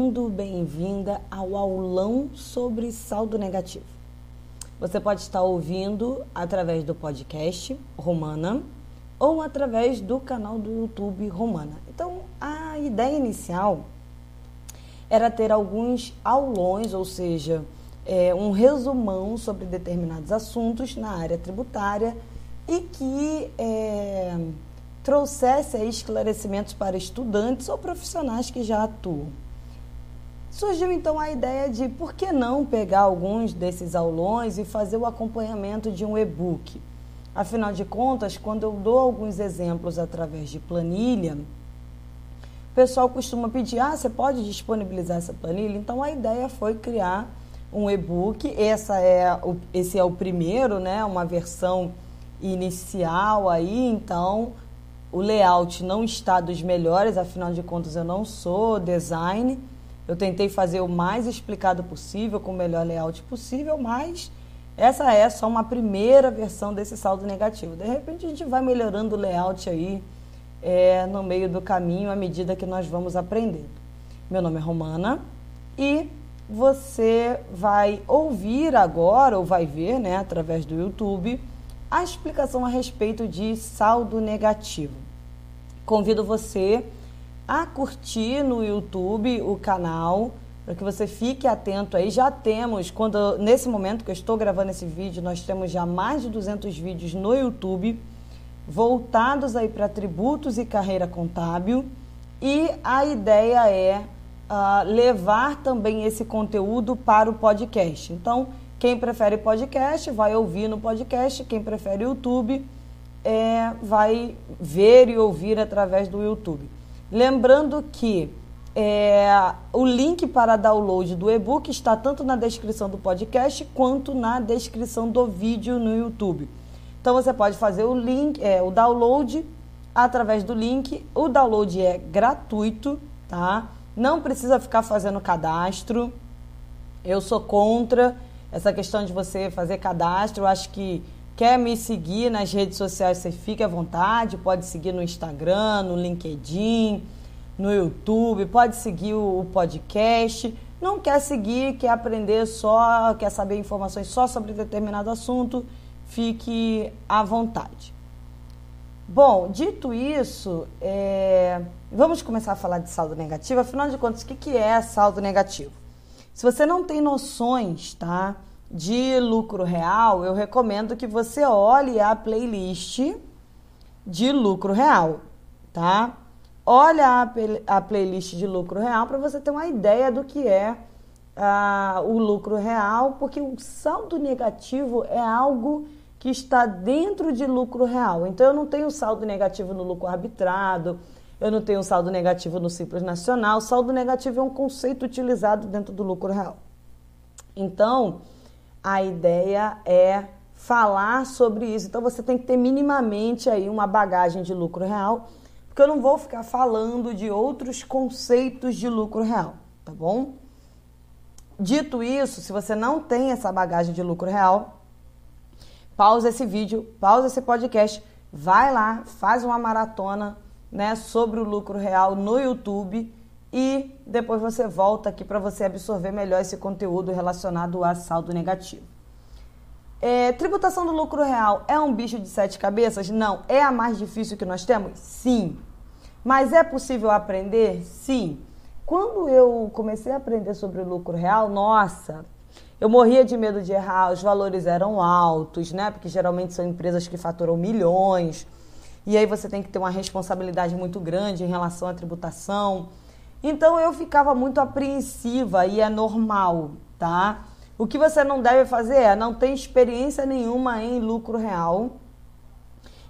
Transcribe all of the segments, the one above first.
bem-vindo, bem-vinda ao aulão sobre saldo negativo. Você pode estar ouvindo através do podcast Romana ou através do canal do YouTube Romana. Então, a ideia inicial era ter alguns aulões, ou seja, é, um resumão sobre determinados assuntos na área tributária e que é, trouxesse esclarecimentos para estudantes ou profissionais que já atuam. Surgiu então a ideia de por que não pegar alguns desses aulões e fazer o acompanhamento de um e-book. Afinal de contas, quando eu dou alguns exemplos através de planilha, o pessoal costuma pedir: ah, você pode disponibilizar essa planilha? Então a ideia foi criar um e-book. Essa é o, esse é o primeiro, né? Uma versão inicial aí, então o layout não está dos melhores, afinal de contas eu não sou design. Eu tentei fazer o mais explicado possível, com o melhor layout possível, mas essa é só uma primeira versão desse saldo negativo. De repente a gente vai melhorando o layout aí é, no meio do caminho à medida que nós vamos aprendendo. Meu nome é Romana e você vai ouvir agora, ou vai ver, né, através do YouTube, a explicação a respeito de saldo negativo. Convido você a curtir no YouTube o canal para que você fique atento aí. Já temos, quando nesse momento que eu estou gravando esse vídeo, nós temos já mais de 200 vídeos no YouTube voltados aí para tributos e carreira contábil. E a ideia é uh, levar também esse conteúdo para o podcast. Então, quem prefere podcast vai ouvir no podcast, quem prefere YouTube é, vai ver e ouvir através do YouTube. Lembrando que é, o link para download do e-book está tanto na descrição do podcast quanto na descrição do vídeo no YouTube. Então você pode fazer o link, é, o download através do link. O download é gratuito, tá? Não precisa ficar fazendo cadastro. Eu sou contra essa questão de você fazer cadastro. Eu acho que quer me seguir nas redes sociais, você fique à vontade. Pode seguir no Instagram, no LinkedIn no YouTube, pode seguir o, podcast. Não quer seguir, quer aprender só, quer saber informações só sobre determinado assunto, fique à vontade. Bom, dito isso, é... vamos começar a falar de saldo negativo. Afinal de contas, o que é saldo negativo? Se você não tem noções, tá, de lucro real, eu recomendo que você olhe a playlist de lucro real, tá? olha a, a playlist de lucro real para você ter uma ideia do que é uh, o lucro real, porque o saldo negativo é algo que está dentro de lucro real. Então eu não tenho saldo negativo no lucro arbitrado, eu não tenho saldo negativo no Simples Nacional. Saldo negativo é um conceito utilizado dentro do lucro real. Então, a ideia é falar sobre isso. Então você tem que ter minimamente aí uma bagagem de lucro real porque eu não vou ficar falando de outros conceitos de lucro real, tá bom? Dito isso, se você não tem essa bagagem de lucro real, pausa esse vídeo, pausa esse podcast, vai lá, faz uma maratona, né, sobre o lucro real no YouTube e depois você volta aqui para você absorver melhor esse conteúdo relacionado a saldo negativo. É, tributação do lucro real é um bicho de sete cabeças? Não. É a mais difícil que nós temos? Sim. Mas é possível aprender? Sim. Quando eu comecei a aprender sobre o lucro real, nossa, eu morria de medo de errar, os valores eram altos, né? Porque geralmente são empresas que faturam milhões. E aí você tem que ter uma responsabilidade muito grande em relação à tributação. Então eu ficava muito apreensiva e é normal, tá? O que você não deve fazer é não ter experiência nenhuma em lucro real.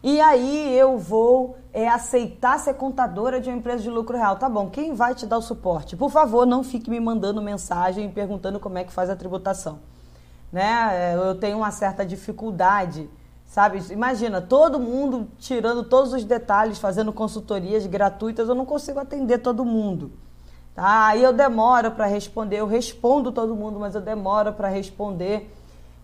E aí eu vou é, aceitar ser contadora de uma empresa de lucro real. Tá bom, quem vai te dar o suporte? Por favor, não fique me mandando mensagem perguntando como é que faz a tributação. Né? É, eu tenho uma certa dificuldade, sabe? Imagina, todo mundo tirando todos os detalhes, fazendo consultorias gratuitas, eu não consigo atender todo mundo. Tá? Aí eu demoro para responder, eu respondo todo mundo, mas eu demoro para responder.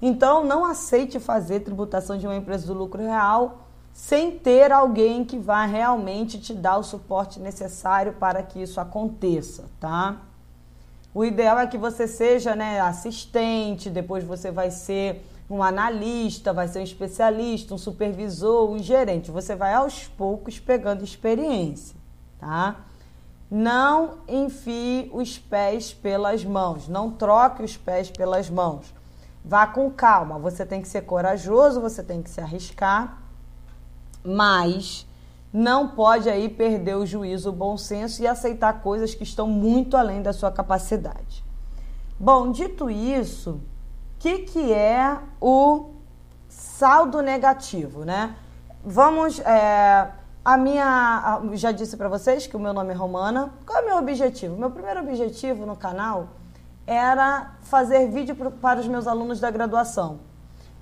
Então, não aceite fazer tributação de uma empresa do lucro real sem ter alguém que vá realmente te dar o suporte necessário para que isso aconteça, tá? O ideal é que você seja né, assistente, depois você vai ser um analista, vai ser um especialista, um supervisor, um gerente. Você vai aos poucos pegando experiência, tá? Não enfie os pés pelas mãos, não troque os pés pelas mãos. Vá com calma, você tem que ser corajoso, você tem que se arriscar, mas não pode aí perder o juízo, o bom senso e aceitar coisas que estão muito além da sua capacidade. Bom, dito isso, que, que é o saldo negativo, né? Vamos. É, a minha. Já disse para vocês que o meu nome é Romana. Qual é o meu objetivo? Meu primeiro objetivo no canal era fazer vídeo para os meus alunos da graduação.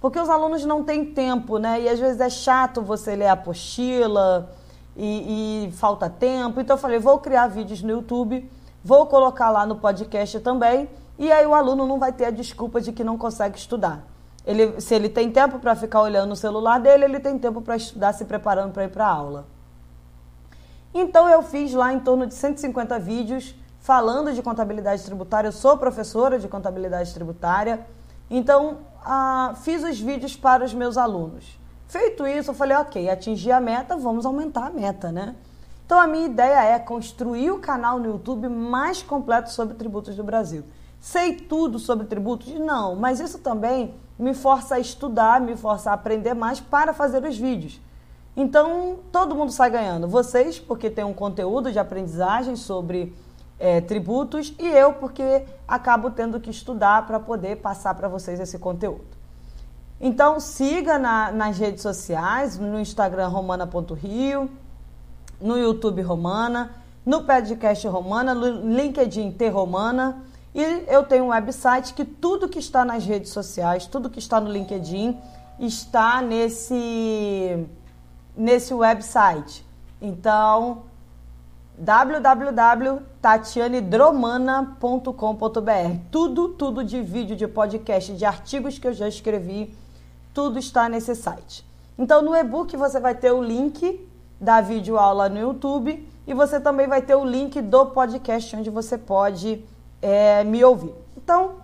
Porque os alunos não têm tempo, né? E às vezes é chato você ler a apostila e, e falta tempo. Então eu falei, vou criar vídeos no YouTube, vou colocar lá no podcast também. E aí o aluno não vai ter a desculpa de que não consegue estudar. Ele, se ele tem tempo para ficar olhando o celular dele, ele tem tempo para estudar, se preparando para ir para a aula. Então eu fiz lá em torno de 150 vídeos falando de contabilidade tributária. Eu sou professora de contabilidade tributária. Então ah, fiz os vídeos para os meus alunos. Feito isso, eu falei, ok, atingir a meta, vamos aumentar a meta, né? Então a minha ideia é construir o canal no YouTube mais completo sobre tributos do Brasil. Sei tudo sobre tributos? Não, mas isso também me força a estudar, me força a aprender mais para fazer os vídeos. Então todo mundo sai ganhando. Vocês, porque tem um conteúdo de aprendizagem sobre é, tributos e eu porque acabo tendo que estudar para poder passar para vocês esse conteúdo. Então siga na, nas redes sociais, no Instagram romana.rio, no YouTube Romana, no podcast Romana, no LinkedIn T Romana. E eu tenho um website que tudo que está nas redes sociais, tudo que está no LinkedIn, está nesse, nesse website. Então, www.tatianedromana.com.br. Tudo, tudo de vídeo, de podcast, de artigos que eu já escrevi, tudo está nesse site. Então, no e-book você vai ter o link da videoaula no YouTube e você também vai ter o link do podcast onde você pode é, me ouvir. Então,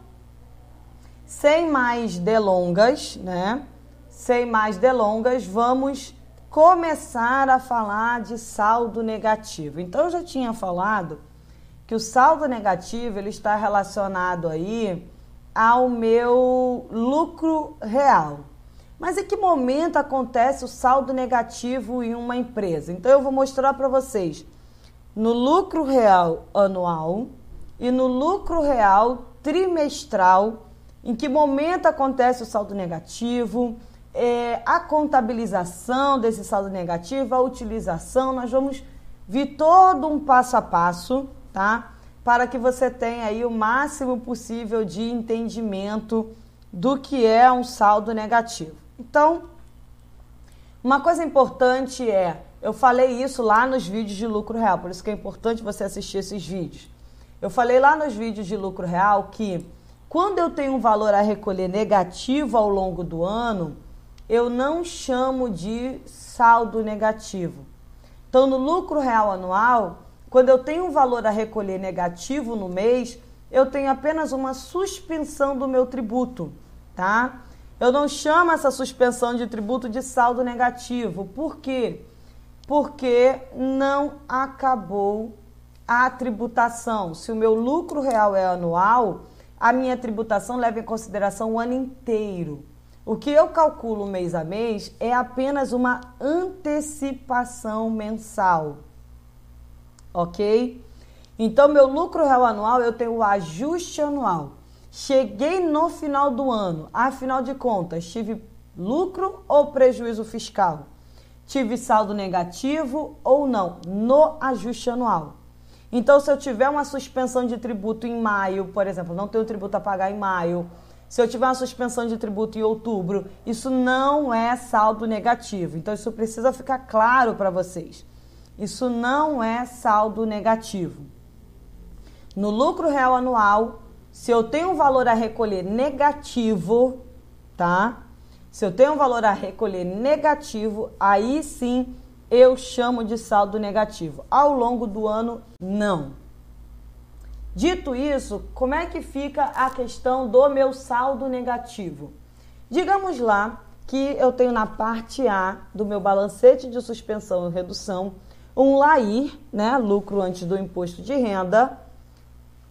sem mais delongas, né? Sem mais delongas, vamos começar a falar de saldo negativo. Então eu já tinha falado que o saldo negativo ele está relacionado aí ao meu lucro real. Mas em que momento acontece o saldo negativo em uma empresa? Então eu vou mostrar para vocês no lucro real anual e no lucro real trimestral, em que momento acontece o saldo negativo, é, a contabilização desse saldo negativo, a utilização, nós vamos vir todo um passo a passo, tá? Para que você tenha aí o máximo possível de entendimento do que é um saldo negativo. Então, uma coisa importante é, eu falei isso lá nos vídeos de lucro real, por isso que é importante você assistir esses vídeos. Eu falei lá nos vídeos de lucro real que quando eu tenho um valor a recolher negativo ao longo do ano, eu não chamo de saldo negativo. Então, no lucro real anual, quando eu tenho um valor a recolher negativo no mês, eu tenho apenas uma suspensão do meu tributo, tá? Eu não chamo essa suspensão de tributo de saldo negativo. Por quê? Porque não acabou a tributação. Se o meu lucro real é anual, a minha tributação leva em consideração o ano inteiro. O que eu calculo mês a mês é apenas uma antecipação mensal. Ok? Então, meu lucro real anual, eu tenho o ajuste anual. Cheguei no final do ano, afinal de contas, tive lucro ou prejuízo fiscal? Tive saldo negativo ou não? No ajuste anual. Então, se eu tiver uma suspensão de tributo em maio, por exemplo, não tenho tributo a pagar em maio, se eu tiver uma suspensão de tributo em outubro, isso não é saldo negativo. Então, isso precisa ficar claro para vocês. Isso não é saldo negativo. No lucro real anual, se eu tenho um valor a recolher negativo, tá? Se eu tenho um valor a recolher negativo, aí sim eu chamo de saldo negativo. Ao longo do ano, não. Dito isso, como é que fica a questão do meu saldo negativo? Digamos lá que eu tenho na parte A do meu balancete de suspensão e redução um LAIR, né, lucro antes do imposto de renda,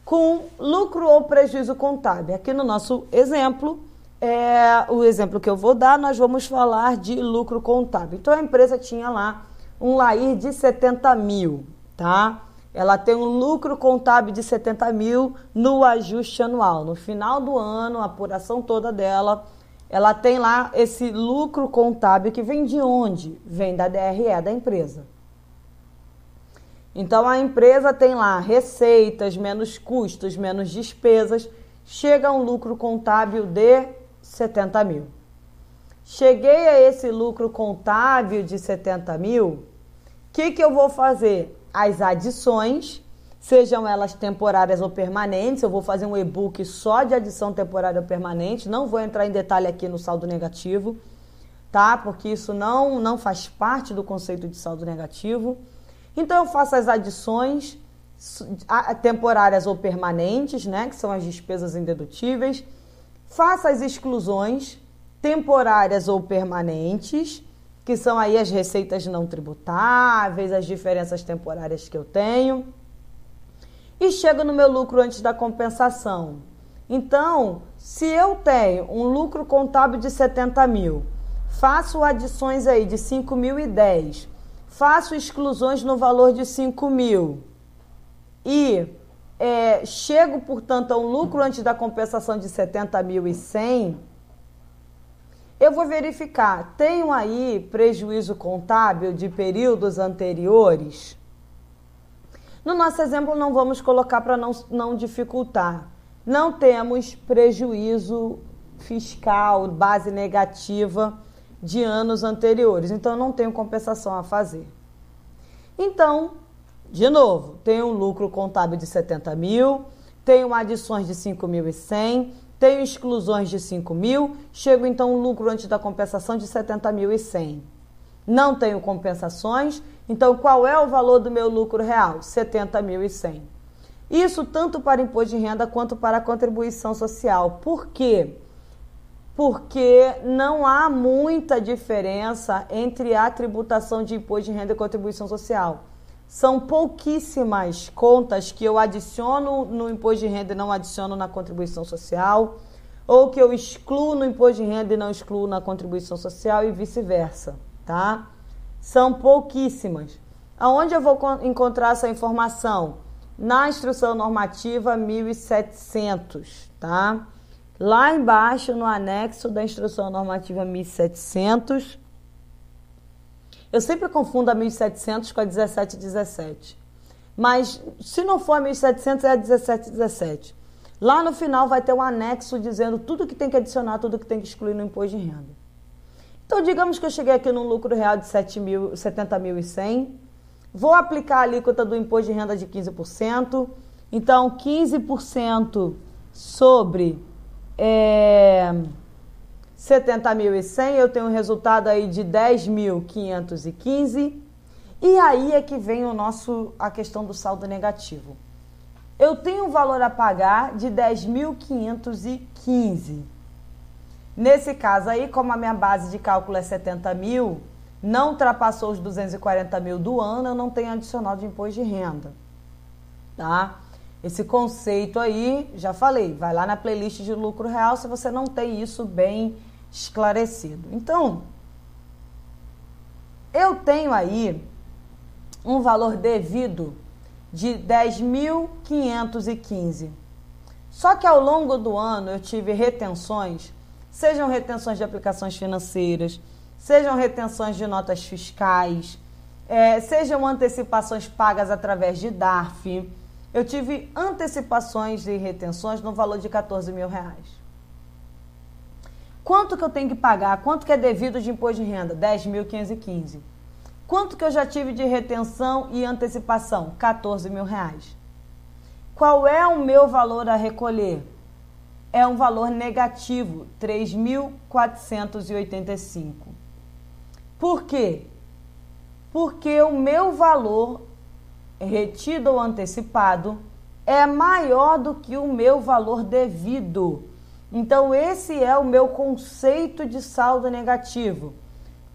com lucro ou prejuízo contábil. Aqui no nosso exemplo, é, o exemplo que eu vou dar, nós vamos falar de lucro contábil. Então a empresa tinha lá um LAIR de 70 mil, tá? Ela tem um lucro contábil de 70 mil no ajuste anual. No final do ano, a apuração toda dela, ela tem lá esse lucro contábil que vem de onde? Vem da DRE da empresa. Então a empresa tem lá receitas, menos custos, menos despesas, chega a um lucro contábil de 70 mil. Cheguei a esse lucro contábil de 70 mil, o que, que eu vou fazer? As adições, sejam elas temporárias ou permanentes, eu vou fazer um e-book só de adição temporária ou permanente, não vou entrar em detalhe aqui no saldo negativo, tá? Porque isso não, não faz parte do conceito de saldo negativo. Então eu faço as adições temporárias ou permanentes, né, que são as despesas indedutíveis. Faço as exclusões temporárias ou permanentes, que são aí as receitas não tributáveis, as diferenças temporárias que eu tenho. E chego no meu lucro antes da compensação. Então, se eu tenho um lucro contábil de 70 mil, faço adições aí de 5.010 faço exclusões no valor de 5 mil e é, chego, portanto, a um lucro antes da compensação de 70 mil e 100, eu vou verificar, tenho aí prejuízo contábil de períodos anteriores? No nosso exemplo, não vamos colocar para não, não dificultar. Não temos prejuízo fiscal, base negativa de anos anteriores. Então, não tenho compensação a fazer. Então, de novo, tenho um lucro contábil de 70 mil, tenho adições de 5.100, tenho exclusões de 5 mil, chego então um lucro antes da compensação de 70.100. Não tenho compensações, então qual é o valor do meu lucro real? 70.100. Isso tanto para imposto de renda quanto para contribuição social. Por quê? porque não há muita diferença entre a tributação de imposto de renda e contribuição social. São pouquíssimas contas que eu adiciono no imposto de renda e não adiciono na contribuição social, ou que eu excluo no imposto de renda e não excluo na contribuição social e vice-versa, tá? São pouquíssimas. Aonde eu vou encontrar essa informação? Na instrução normativa 1700, tá? Lá embaixo, no anexo da Instrução Normativa 1700, eu sempre confundo a 1700 com a 1717. Mas se não for a 1700, é a 1717. Lá no final vai ter um anexo dizendo tudo que tem que adicionar, tudo que tem que excluir no imposto de renda. Então, digamos que eu cheguei aqui num lucro real de 70.100, vou aplicar a alíquota do imposto de renda de 15%. Então, 15% sobre é, 70.100, eu tenho um resultado aí de 10.515. E aí é que vem o nosso a questão do saldo negativo. Eu tenho um valor a pagar de 10.515. Nesse caso aí, como a minha base de cálculo é 70 mil, não ultrapassou os 240 mil do ano, eu não tenho adicional de imposto de renda. Tá? Esse conceito aí, já falei, vai lá na playlist de lucro real se você não tem isso bem esclarecido. Então, eu tenho aí um valor devido de 10.515. Só que ao longo do ano eu tive retenções, sejam retenções de aplicações financeiras, sejam retenções de notas fiscais, é, sejam antecipações pagas através de DARF eu tive antecipações e retenções no valor de 14 mil reais. Quanto que eu tenho que pagar? Quanto que é devido de imposto de renda? 10.515. Quanto que eu já tive de retenção e antecipação? 14 mil reais. Qual é o meu valor a recolher? É um valor negativo, 3.485. Por quê? Porque o meu valor retido ou antecipado é maior do que o meu valor devido. Então, esse é o meu conceito de saldo negativo.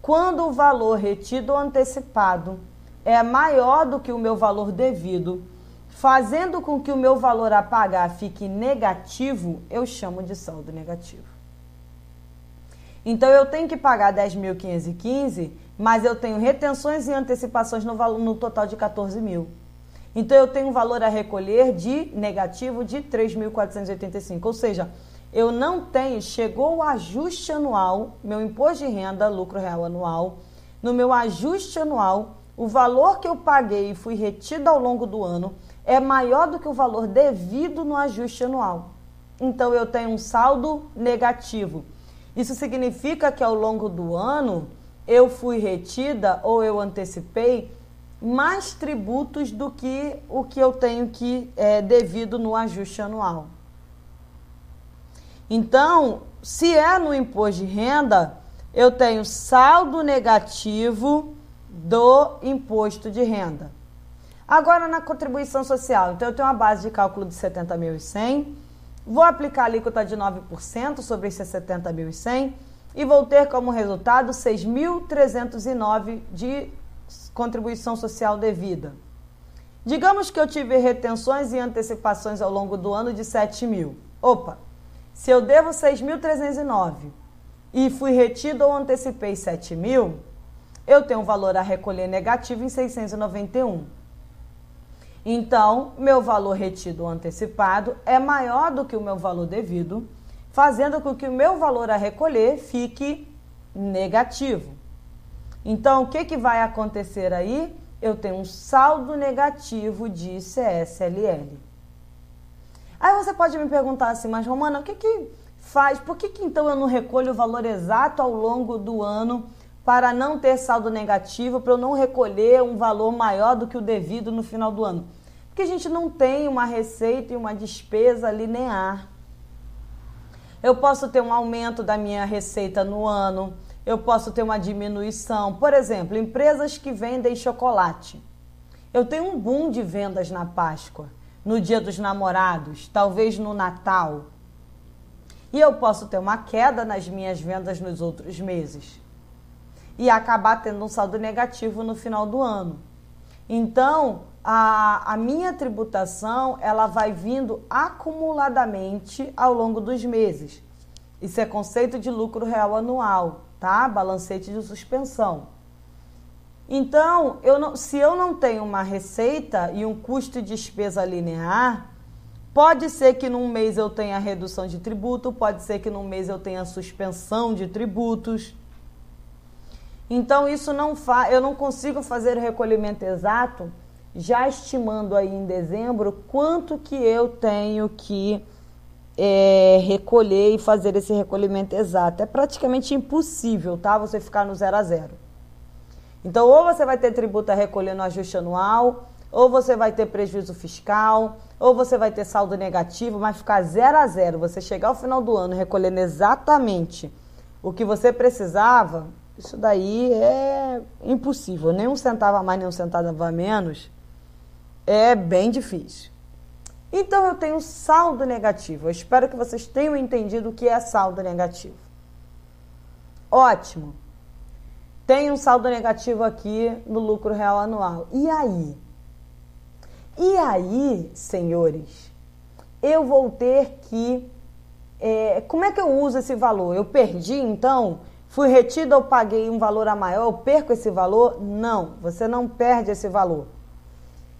Quando o valor retido ou antecipado é maior do que o meu valor devido, fazendo com que o meu valor a pagar fique negativo, eu chamo de saldo negativo. Então eu tenho que pagar 10.515, mas eu tenho retenções e antecipações no, valor, no total de 14 mil. Então eu tenho um valor a recolher de negativo de 3.485, ou seja, eu não tenho, chegou o ajuste anual, meu imposto de renda, lucro real anual, no meu ajuste anual, o valor que eu paguei e fui retido ao longo do ano é maior do que o valor devido no ajuste anual. Então eu tenho um saldo negativo. Isso significa que ao longo do ano eu fui retida ou eu antecipei mais tributos do que o que eu tenho que é devido no ajuste anual. Então, se é no imposto de renda, eu tenho saldo negativo do imposto de renda. Agora na contribuição social, então eu tenho uma base de cálculo de 70.100, vou aplicar a alíquota de 9% sobre esses 70.100 e vou ter como resultado 6.309 de contribuição social devida. Digamos que eu tive retenções e antecipações ao longo do ano de 7 mil. Opa, se eu devo 6.309 e fui retido ou antecipei 7 mil, eu tenho um valor a recolher negativo em 691. Então, meu valor retido antecipado é maior do que o meu valor devido, fazendo com que o meu valor a recolher fique negativo. Então, o que, que vai acontecer aí? Eu tenho um saldo negativo de CSLL. Aí você pode me perguntar assim, mas Romana, o que, que faz? Por que, que então eu não recolho o valor exato ao longo do ano para não ter saldo negativo, para eu não recolher um valor maior do que o devido no final do ano? Porque a gente não tem uma receita e uma despesa linear. Eu posso ter um aumento da minha receita no ano, eu posso ter uma diminuição. Por exemplo, empresas que vendem chocolate. Eu tenho um boom de vendas na Páscoa, no Dia dos Namorados, talvez no Natal. E eu posso ter uma queda nas minhas vendas nos outros meses e acabar tendo um saldo negativo no final do ano. Então, a, a minha tributação ela vai vindo acumuladamente ao longo dos meses. Isso é conceito de lucro real anual, tá? Balancete de suspensão. Então, eu não, se eu não tenho uma receita e um custo de despesa linear, pode ser que num mês eu tenha redução de tributo, pode ser que num mês eu tenha suspensão de tributos. Então isso não fa eu não consigo fazer o recolhimento exato, já estimando aí em dezembro quanto que eu tenho que é, recolher e fazer esse recolhimento exato. É praticamente impossível, tá? Você ficar no zero a zero. Então, ou você vai ter tributo a recolher no ajuste anual, ou você vai ter prejuízo fiscal, ou você vai ter saldo negativo, mas ficar zero a zero. Você chegar ao final do ano recolhendo exatamente o que você precisava, isso daí é impossível. Nem um centavo a mais, nem um centavo a menos é bem difícil. Então eu tenho saldo negativo. Eu espero que vocês tenham entendido o que é saldo negativo. Ótimo. Tem um saldo negativo aqui no lucro real anual. E aí? E aí, senhores, eu vou ter que. É, como é que eu uso esse valor? Eu perdi, então? Fui retido ou paguei um valor a maior, eu perco esse valor? Não, você não perde esse valor.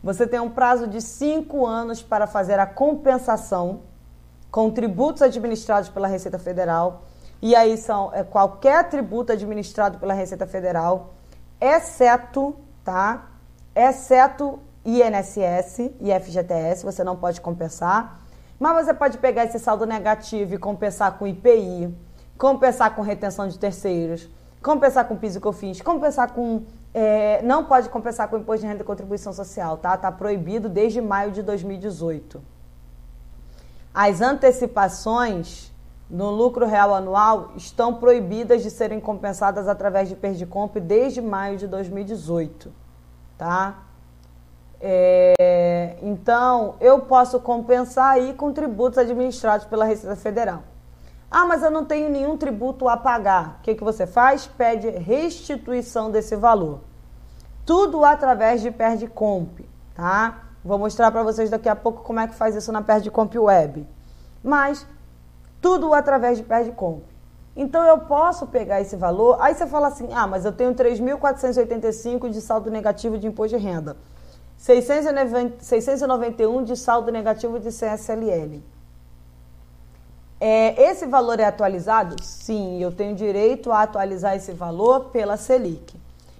Você tem um prazo de cinco anos para fazer a compensação com tributos administrados pela Receita Federal. E aí são é, qualquer tributo administrado pela Receita Federal, exceto, tá? Exceto INSS e FGTS, você não pode compensar. Mas você pode pegar esse saldo negativo e compensar com IPI, compensar com retenção de terceiros, compensar com PIS e COFINS, compensar com... É, não pode compensar com imposto de renda e contribuição social, tá? Tá proibido desde maio de 2018. As antecipações no lucro real anual estão proibidas de serem compensadas através de Perdicomp desde maio de 2018, tá? É, então, eu posso compensar aí com tributos administrados pela Receita Federal. Ah, mas eu não tenho nenhum tributo a pagar. O que, que você faz? Pede restituição desse valor. Tudo através de Perdicomp, tá? Vou mostrar para vocês daqui a pouco como é que faz isso na Perdicomp Web. Mas tudo através de Perdicomp. Então eu posso pegar esse valor, aí você fala assim: "Ah, mas eu tenho 3.485 de saldo negativo de imposto de renda. 691 de saldo negativo de CSLL. É, esse valor é atualizado? Sim, eu tenho direito a atualizar esse valor pela Selic.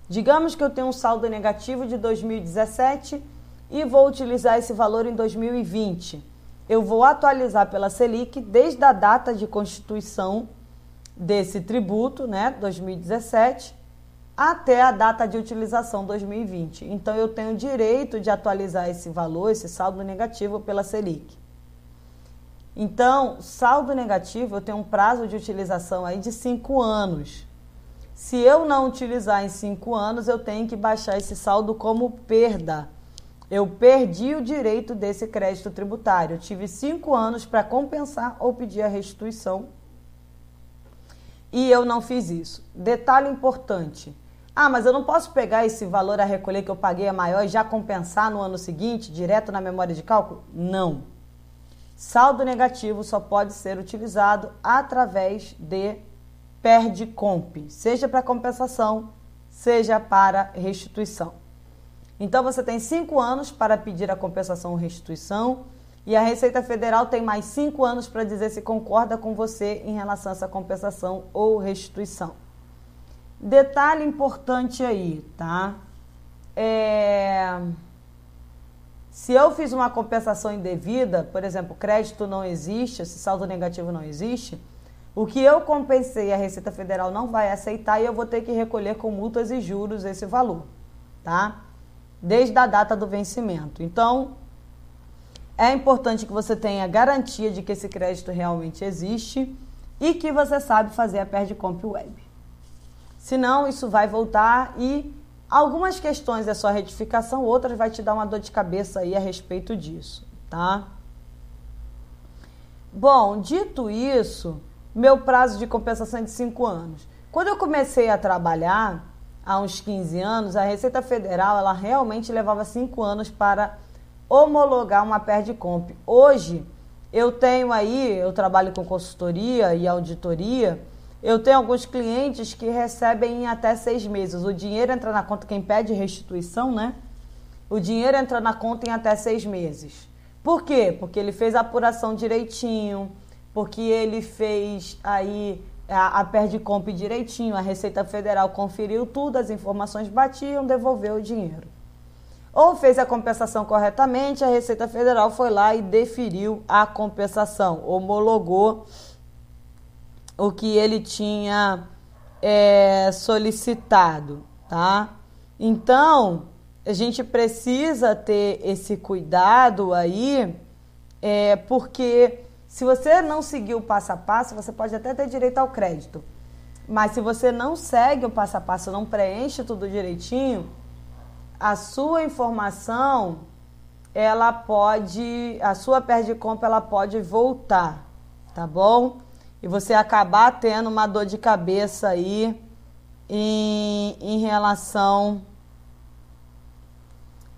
Digamos que eu tenho um saldo negativo de 2017 e vou utilizar esse valor em 2020. Eu vou atualizar pela Selic desde a data de constituição desse tributo, né, 2017, até a data de utilização 2020. Então eu tenho direito de atualizar esse valor, esse saldo negativo pela Selic. Então, saldo negativo, eu tenho um prazo de utilização aí de cinco anos. Se eu não utilizar em cinco anos, eu tenho que baixar esse saldo como perda. Eu perdi o direito desse crédito tributário. Eu tive cinco anos para compensar ou pedir a restituição e eu não fiz isso. Detalhe importante: ah, mas eu não posso pegar esse valor a recolher que eu paguei a maior e já compensar no ano seguinte, direto na memória de cálculo? Não. Saldo negativo só pode ser utilizado através de perde comp, seja para compensação, seja para restituição. Então você tem cinco anos para pedir a compensação ou restituição e a Receita Federal tem mais cinco anos para dizer se concorda com você em relação a essa compensação ou restituição. Detalhe importante aí, tá? É... Se eu fiz uma compensação indevida, por exemplo, crédito não existe, esse saldo negativo não existe, o que eu compensei a Receita Federal não vai aceitar e eu vou ter que recolher com multas e juros esse valor, tá? Desde a data do vencimento. Então, é importante que você tenha garantia de que esse crédito realmente existe e que você sabe fazer a Perde Comp Web. Senão, isso vai voltar e algumas questões é só retificação, outras vai te dar uma dor de cabeça aí a respeito disso, tá? Bom, dito isso, meu prazo de compensação é de 5 anos. Quando eu comecei a trabalhar, há uns 15 anos, a Receita Federal, ela realmente levava 5 anos para homologar uma comp. Hoje, eu tenho aí, eu trabalho com consultoria e auditoria, eu tenho alguns clientes que recebem em até seis meses. O dinheiro entra na conta, quem pede restituição, né? O dinheiro entra na conta em até seis meses. Por quê? Porque ele fez a apuração direitinho, porque ele fez aí a, a comp direitinho, a Receita Federal conferiu tudo, as informações batiam, devolveu o dinheiro. Ou fez a compensação corretamente, a Receita Federal foi lá e deferiu a compensação, homologou o que ele tinha é, solicitado, tá? Então, a gente precisa ter esse cuidado aí, é, porque se você não seguir o passo a passo, você pode até ter direito ao crédito. Mas se você não segue o passo a passo, não preenche tudo direitinho, a sua informação, ela pode, a sua perda de compra, ela pode voltar, tá bom? e você acabar tendo uma dor de cabeça aí em, em relação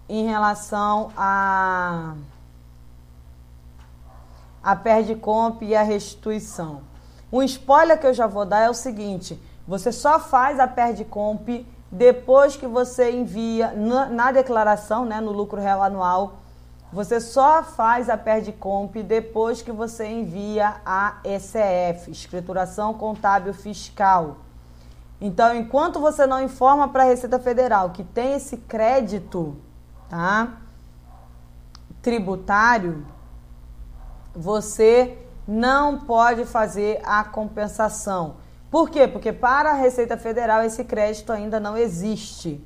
em relação a a perde comp e a restituição. Um spoiler que eu já vou dar é o seguinte: você só faz a perde comp depois que você envia na, na declaração, né, no lucro real anual, você só faz a comp depois que você envia a ECF, Escrituração Contábil Fiscal. Então, enquanto você não informa para a Receita Federal que tem esse crédito, tá? Tributário, você não pode fazer a compensação. Por quê? Porque para a Receita Federal esse crédito ainda não existe.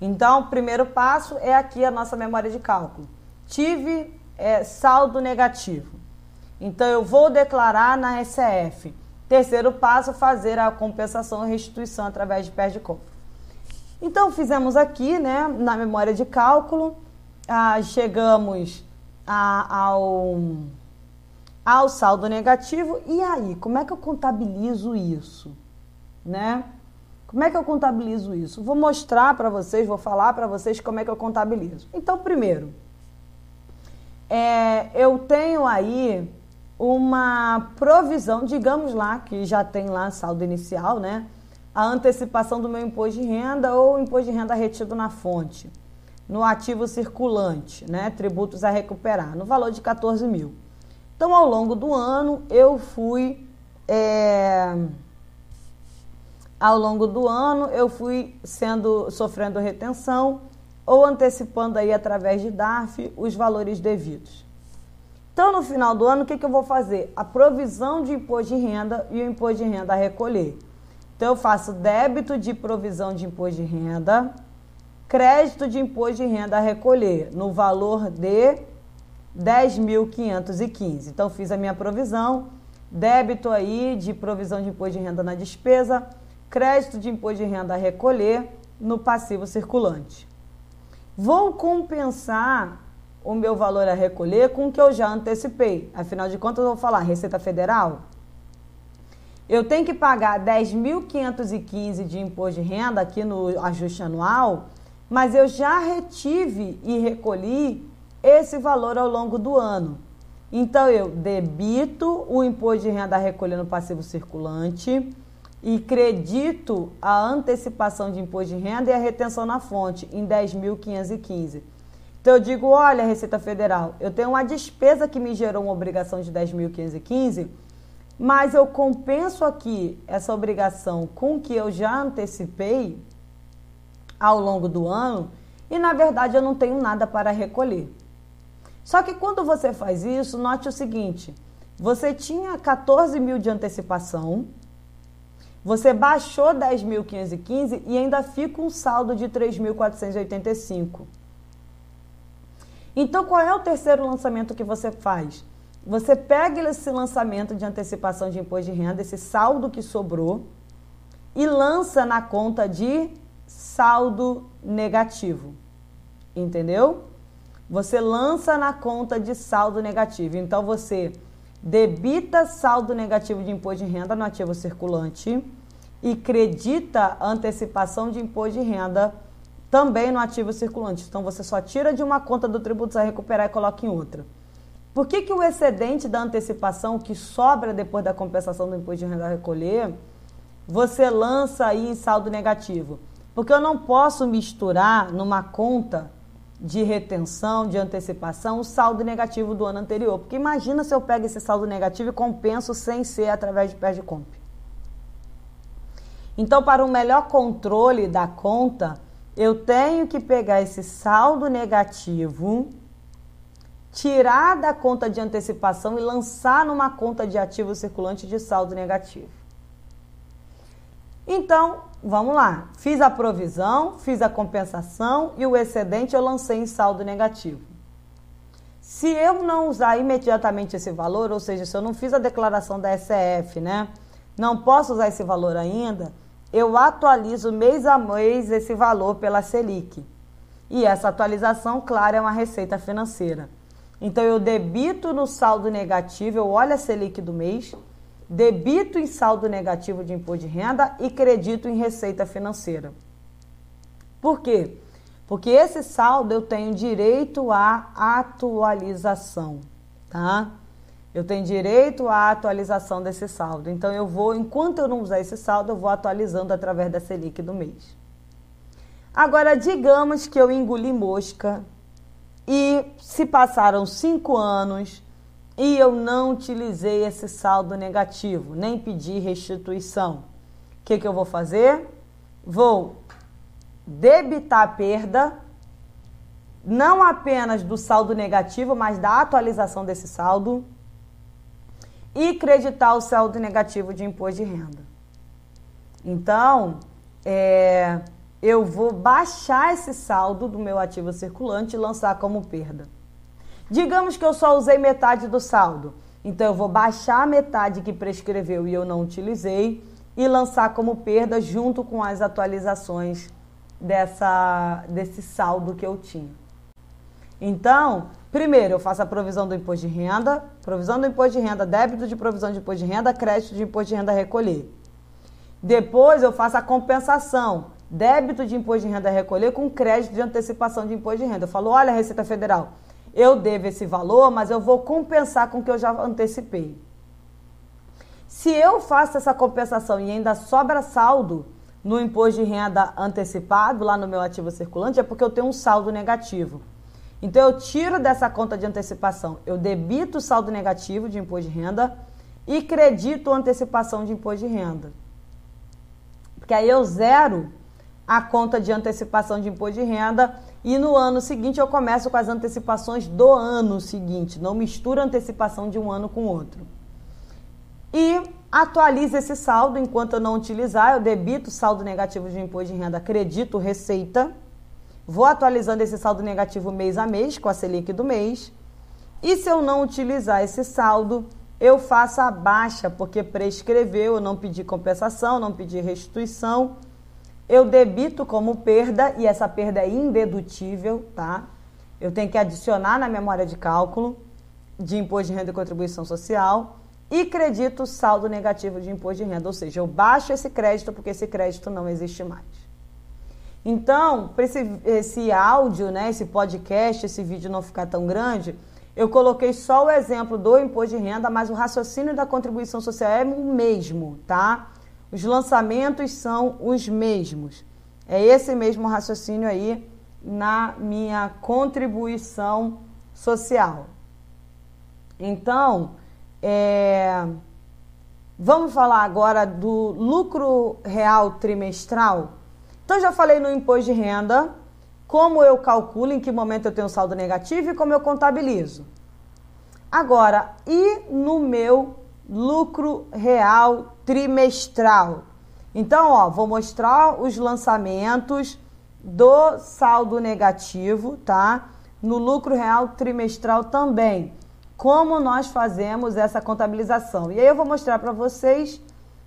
Então, o primeiro passo é aqui a nossa memória de cálculo. Tive é, saldo negativo. Então, eu vou declarar na SF. Terceiro passo, fazer a compensação e restituição através de pé de compra. Então fizemos aqui, né, na memória de cálculo, ah, chegamos a, ao, ao saldo negativo. E aí, como é que eu contabilizo isso? Né? Como é que eu contabilizo isso? Vou mostrar para vocês, vou falar para vocês como é que eu contabilizo. Então, primeiro, é, eu tenho aí uma provisão, digamos lá, que já tem lá saldo inicial, né? A antecipação do meu imposto de renda ou imposto de renda retido na fonte no ativo circulante, né? Tributos a recuperar, no valor de 14 mil. Então, ao longo do ano, eu fui. É, ao longo do ano, eu fui sendo sofrendo retenção ou antecipando aí através de DARF os valores devidos. Então, no final do ano, o que, que eu vou fazer? A provisão de imposto de renda e o imposto de renda a recolher. Então, eu faço débito de provisão de imposto de renda crédito de imposto de renda a recolher no valor de 10.515. Então, fiz a minha provisão, débito aí de provisão de imposto de renda na despesa, crédito de imposto de renda a recolher no passivo circulante. Vou compensar o meu valor a recolher com o que eu já antecipei. Afinal de contas, eu vou falar Receita Federal. Eu tenho que pagar 10.515 de imposto de renda aqui no ajuste anual mas eu já retive e recolhi esse valor ao longo do ano. Então eu debito o imposto de renda recolhendo passivo circulante e credito a antecipação de imposto de renda e a retenção na fonte em 10.515. Então eu digo, olha, Receita Federal, eu tenho uma despesa que me gerou uma obrigação de 10.515, mas eu compenso aqui essa obrigação com que eu já antecipei ao longo do ano e na verdade eu não tenho nada para recolher. Só que quando você faz isso, note o seguinte: você tinha 14 mil de antecipação, você baixou 10.515 e ainda fica um saldo de 3.485. Então, qual é o terceiro lançamento que você faz? Você pega esse lançamento de antecipação de imposto de renda, esse saldo que sobrou, e lança na conta de saldo negativo. Entendeu? Você lança na conta de saldo negativo. Então você debita saldo negativo de imposto de renda no ativo circulante e credita antecipação de imposto de renda também no ativo circulante. Então você só tira de uma conta do tributo a recuperar e coloca em outra. Por que, que o excedente da antecipação que sobra depois da compensação do imposto de renda a recolher, você lança aí em saldo negativo? Porque eu não posso misturar numa conta de retenção, de antecipação, o saldo negativo do ano anterior. Porque imagina se eu pego esse saldo negativo e compenso sem ser através de pé de comp. Então, para um melhor controle da conta, eu tenho que pegar esse saldo negativo, tirar da conta de antecipação e lançar numa conta de ativo circulante de saldo negativo. Então, vamos lá. Fiz a provisão, fiz a compensação e o excedente eu lancei em saldo negativo. Se eu não usar imediatamente esse valor, ou seja, se eu não fiz a declaração da SF, né? Não posso usar esse valor ainda, eu atualizo mês a mês esse valor pela Selic. E essa atualização, claro, é uma receita financeira. Então eu debito no saldo negativo, eu olho a Selic do mês, debito em saldo negativo de imposto de renda e credito em receita financeira. Por quê? Porque esse saldo eu tenho direito à atualização, tá? Eu tenho direito à atualização desse saldo. Então eu vou, enquanto eu não usar esse saldo, eu vou atualizando através da Selic do mês. Agora, digamos que eu engoli mosca e se passaram cinco anos e eu não utilizei esse saldo negativo, nem pedi restituição. O que, que eu vou fazer? Vou debitar a perda, não apenas do saldo negativo, mas da atualização desse saldo, e creditar o saldo negativo de imposto de renda. Então, é, eu vou baixar esse saldo do meu ativo circulante e lançar como perda. Digamos que eu só usei metade do saldo. Então eu vou baixar a metade que prescreveu e eu não utilizei e lançar como perda junto com as atualizações dessa, desse saldo que eu tinha. Então, primeiro eu faço a provisão do imposto de renda, provisão do imposto de renda, débito de provisão de imposto de renda, crédito de imposto de renda a recolher. Depois eu faço a compensação, débito de imposto de renda a recolher com crédito de antecipação de imposto de renda. Eu falo, olha, Receita Federal, eu devo esse valor, mas eu vou compensar com o que eu já antecipei. Se eu faço essa compensação e ainda sobra saldo no imposto de renda antecipado, lá no meu ativo circulante, é porque eu tenho um saldo negativo. Então eu tiro dessa conta de antecipação, eu debito o saldo negativo de imposto de renda e credito a antecipação de imposto de renda. Porque aí eu zero a conta de antecipação de imposto de renda e no ano seguinte eu começo com as antecipações do ano seguinte, não misturo antecipação de um ano com outro. E atualizo esse saldo enquanto eu não utilizar, eu debito saldo negativo de imposto de renda, credito receita Vou atualizando esse saldo negativo mês a mês com a Selic do mês. E se eu não utilizar esse saldo, eu faço a baixa, porque prescreveu, eu não pedi compensação, não pedi restituição. Eu debito como perda e essa perda é indedutível, tá? Eu tenho que adicionar na memória de cálculo de imposto de renda e contribuição social e credito saldo negativo de imposto de renda, ou seja, eu baixo esse crédito porque esse crédito não existe mais. Então, para esse, esse áudio, né, esse podcast, esse vídeo não ficar tão grande, eu coloquei só o exemplo do imposto de renda, mas o raciocínio da contribuição social é o mesmo, tá? Os lançamentos são os mesmos. É esse mesmo raciocínio aí na minha contribuição social. Então, é, vamos falar agora do lucro real trimestral. Então, já falei no imposto de renda, como eu calculo, em que momento eu tenho saldo negativo e como eu contabilizo. Agora, e no meu lucro real trimestral? Então, ó, vou mostrar os lançamentos do saldo negativo, tá? No lucro real trimestral também. Como nós fazemos essa contabilização. E aí eu vou mostrar para vocês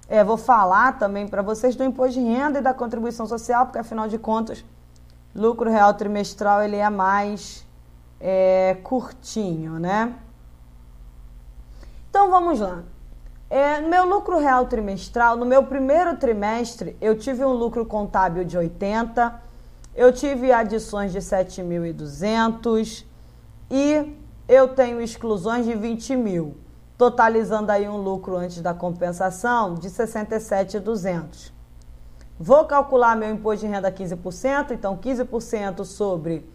é, vou falar também para vocês do imposto de renda e da contribuição social, porque afinal de contas, lucro real trimestral ele é mais é, curtinho, né? Então vamos lá. É, no meu lucro real trimestral, no meu primeiro trimestre, eu tive um lucro contábil de 80, eu tive adições de 7.200 e eu tenho exclusões de 20 mil totalizando aí um lucro antes da compensação de 67,200. Vou calcular meu imposto de renda 15%, então 15% sobre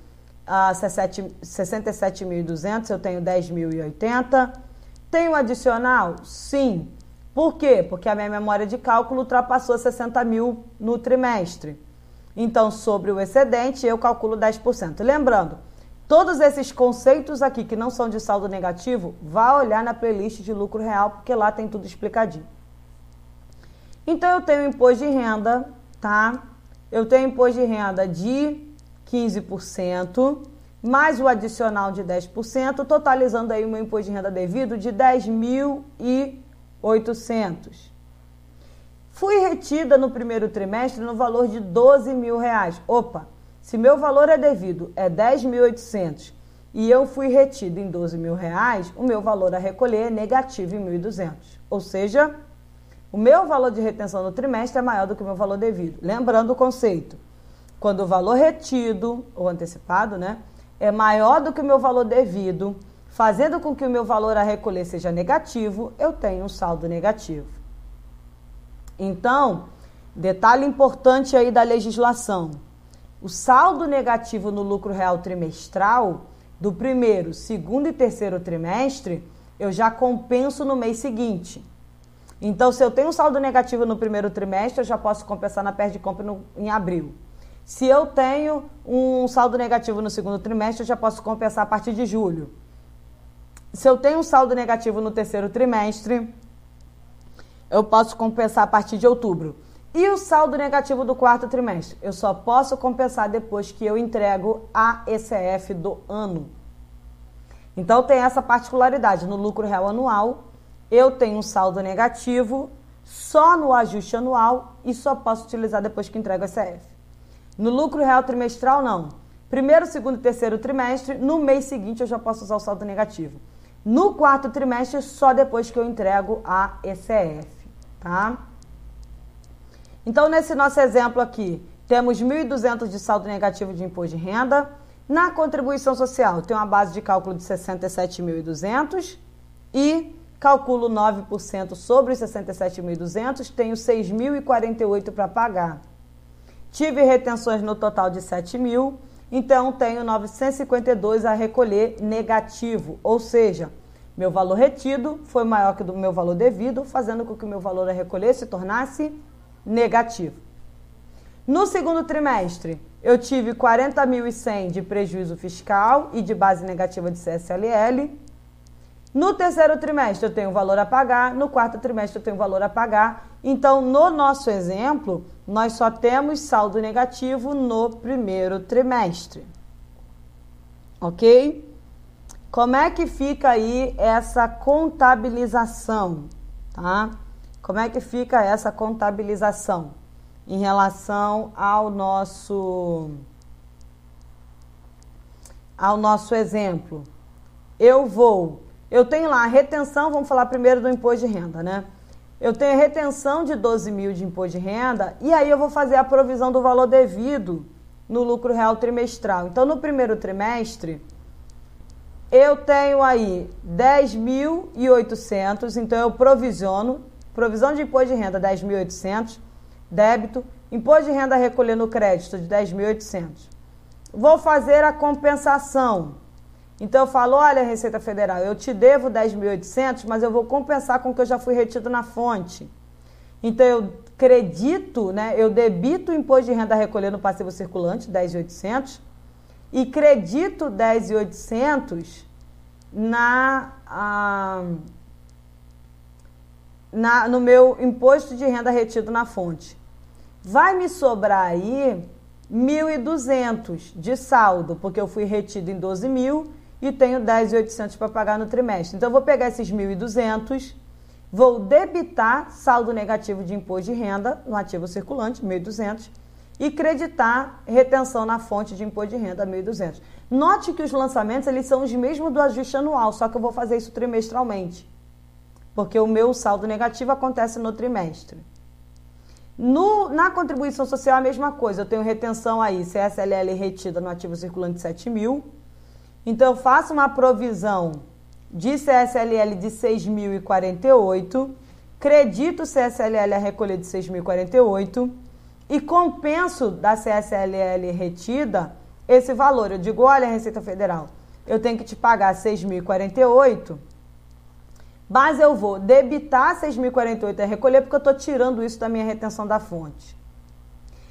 ah, 67.200, eu tenho 10.080. Tenho adicional? Sim. Por quê? Porque a minha memória de cálculo ultrapassou 60 mil no trimestre. Então, sobre o excedente, eu calculo 10%. Lembrando, Todos esses conceitos aqui que não são de saldo negativo, vá olhar na playlist de lucro real, porque lá tem tudo explicadinho. Então eu tenho imposto de renda, tá? Eu tenho imposto de renda de 15%, mais o adicional de 10%, totalizando aí o meu imposto de renda devido de 10.800. Fui retida no primeiro trimestre no valor de 12 mil reais. Opa, se meu valor é devido é 10.800 e eu fui retido em 12 mil reais, o meu valor a recolher é negativo em 1.200. Ou seja, o meu valor de retenção no trimestre é maior do que o meu valor devido. Lembrando o conceito. Quando o valor retido, ou antecipado, né, é maior do que o meu valor devido, fazendo com que o meu valor a recolher seja negativo, eu tenho um saldo negativo. Então, detalhe importante aí da legislação. O saldo negativo no lucro real trimestral do primeiro, segundo e terceiro trimestre, eu já compenso no mês seguinte. Então, se eu tenho um saldo negativo no primeiro trimestre, eu já posso compensar na perda de compra no, em abril. Se eu tenho um saldo negativo no segundo trimestre, eu já posso compensar a partir de julho. Se eu tenho um saldo negativo no terceiro trimestre, eu posso compensar a partir de outubro. E o saldo negativo do quarto trimestre? Eu só posso compensar depois que eu entrego a ECF do ano. Então tem essa particularidade. No lucro real anual, eu tenho um saldo negativo só no ajuste anual e só posso utilizar depois que entrego a ECF. No lucro real trimestral, não. Primeiro, segundo e terceiro trimestre, no mês seguinte eu já posso usar o saldo negativo. No quarto trimestre, só depois que eu entrego a ECF, tá? Então, nesse nosso exemplo aqui, temos 1.200 de saldo negativo de imposto de renda. Na contribuição social, tem uma base de cálculo de 67.200 e calculo 9% sobre os 67.200, tenho 6.048 para pagar. Tive retenções no total de 7 mil, então tenho 952 a recolher negativo, ou seja, meu valor retido foi maior que o meu valor devido, fazendo com que o meu valor a recolher se tornasse negativo. No segundo trimestre, eu tive 40.100 de prejuízo fiscal e de base negativa de CSLL. No terceiro trimestre eu tenho valor a pagar, no quarto trimestre eu tenho valor a pagar. Então, no nosso exemplo, nós só temos saldo negativo no primeiro trimestre. Ok? Como é que fica aí essa contabilização, tá? Como é que fica essa contabilização em relação ao nosso ao nosso exemplo? Eu vou eu tenho lá a retenção, vamos falar primeiro do imposto de renda, né? Eu tenho a retenção de 12 mil de imposto de renda e aí eu vou fazer a provisão do valor devido no lucro real trimestral. Então, no primeiro trimestre, eu tenho aí 10.800, então eu provisiono, provisão de imposto de renda 10.800, débito, imposto de renda recolher no crédito de 10.800. Vou fazer a compensação então eu falo, olha Receita Federal, eu te devo 10.800, mas eu vou compensar com o que eu já fui retido na fonte. Então eu credito, né, eu debito o imposto de renda a recolher no passivo circulante, 10.800, e credito 10.800 na, ah, na no meu imposto de renda retido na fonte. Vai me sobrar aí 1.200 de saldo, porque eu fui retido em 12 mil e tenho 10.800 para pagar no trimestre. Então, eu vou pegar esses 1.200, vou debitar saldo negativo de imposto de renda no ativo circulante, 1.200, e creditar retenção na fonte de imposto de renda, 1.200. Note que os lançamentos eles são os mesmos do ajuste anual, só que eu vou fazer isso trimestralmente, porque o meu saldo negativo acontece no trimestre. No, na contribuição social, a mesma coisa. Eu tenho retenção aí, CSLL retida no ativo circulante 7 mil, então, eu faço uma provisão de CSLL de 6.048, credito CSLL a recolher de 6.048 e compenso da CSLL retida esse valor. Eu digo, olha, Receita Federal, eu tenho que te pagar 6.048, mas eu vou debitar 6.048 a recolher porque eu estou tirando isso da minha retenção da fonte.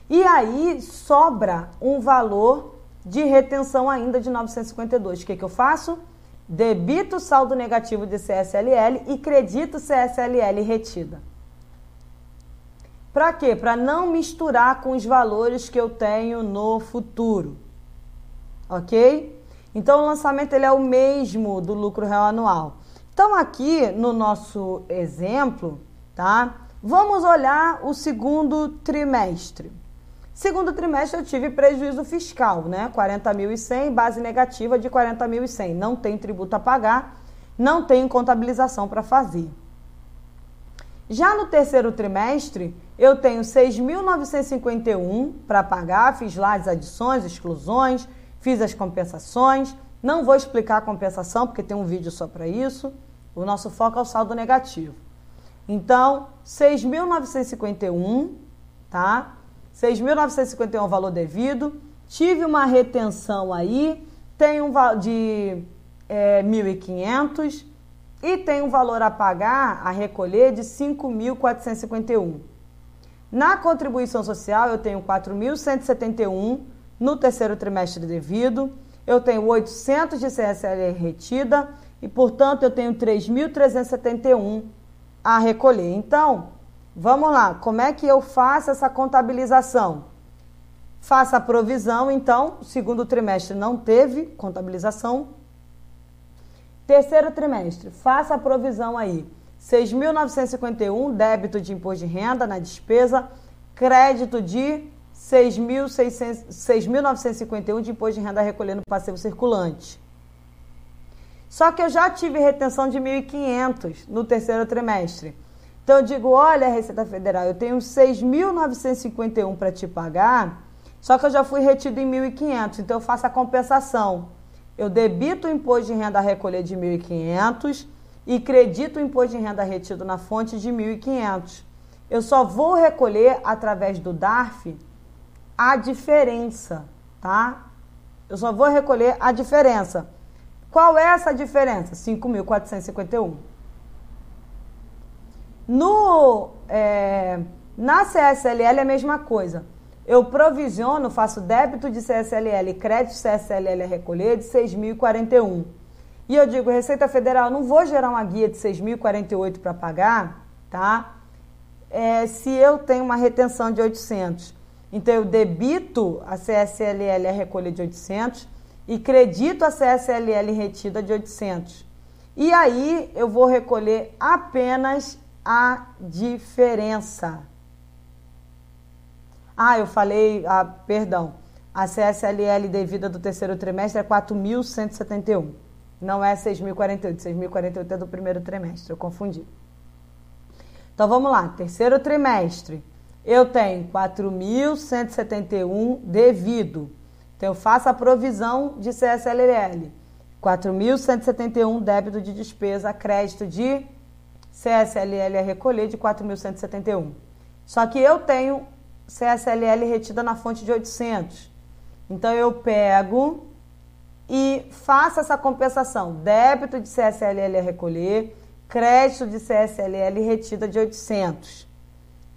E aí sobra um valor de retenção ainda de 952. O que, que eu faço? Debito o saldo negativo de CSLL e credito CSLL retida. Para quê? Para não misturar com os valores que eu tenho no futuro. Ok? Então o lançamento ele é o mesmo do lucro real anual. Então aqui no nosso exemplo, tá? Vamos olhar o segundo trimestre. Segundo trimestre eu tive prejuízo fiscal, né? 40.100, base negativa de 40.100. Não tem tributo a pagar, não tem contabilização para fazer. Já no terceiro trimestre, eu tenho 6.951 para pagar, fiz lá as adições, exclusões, fiz as compensações. Não vou explicar a compensação, porque tem um vídeo só para isso. O nosso foco é o saldo negativo. Então, 6.951, tá? 6.951 é o valor devido. Tive uma retenção aí, tem um de é, 1.500 e tem um valor a pagar, a recolher, de 5.451. Na contribuição social, eu tenho 4.171 no terceiro trimestre devido, eu tenho 800 de CSL retida e, portanto, eu tenho 3.371 a recolher. Então, Vamos lá, como é que eu faço essa contabilização? Faça a provisão, então, segundo trimestre não teve contabilização. Terceiro trimestre, faça a provisão aí. 6.951, débito de imposto de renda na despesa, crédito de 6.951 de imposto de renda recolhendo passivo circulante. Só que eu já tive retenção de 1.500 no terceiro trimestre. Então eu digo, olha, Receita Federal, eu tenho 6.951 para te pagar, só que eu já fui retido em 1.500, então eu faço a compensação. Eu debito o imposto de renda a recolher de 1.500 e credito o imposto de renda retido na fonte de 1.500. Eu só vou recolher através do DARF a diferença, tá? Eu só vou recolher a diferença. Qual é essa diferença? 5.451. No, é, na CSLL é a mesma coisa. Eu provisiono, faço débito de CSLL e crédito CSLL a recolher de 6.041. E eu digo, Receita Federal, não vou gerar uma guia de 6.048 para pagar, tá? É, se eu tenho uma retenção de 800. Então, eu debito a CSLL a recolher de 800 e credito a CSLL retida de 800. E aí, eu vou recolher apenas a diferença. Ah, eu falei, ah, perdão, a CSLL devida do terceiro trimestre é 4.171. Não é 6.048. 6.048 é do primeiro trimestre, eu confundi. Então vamos lá, terceiro trimestre. Eu tenho 4.171 devido. Então eu faço a provisão de CSLL. 4.171 débito de despesa, crédito de CSLL a recolher de 4.171. Só que eu tenho CSLL retida na fonte de 800. Então eu pego e faço essa compensação. Débito de CSLL a recolher, crédito de CSLL retida de 800.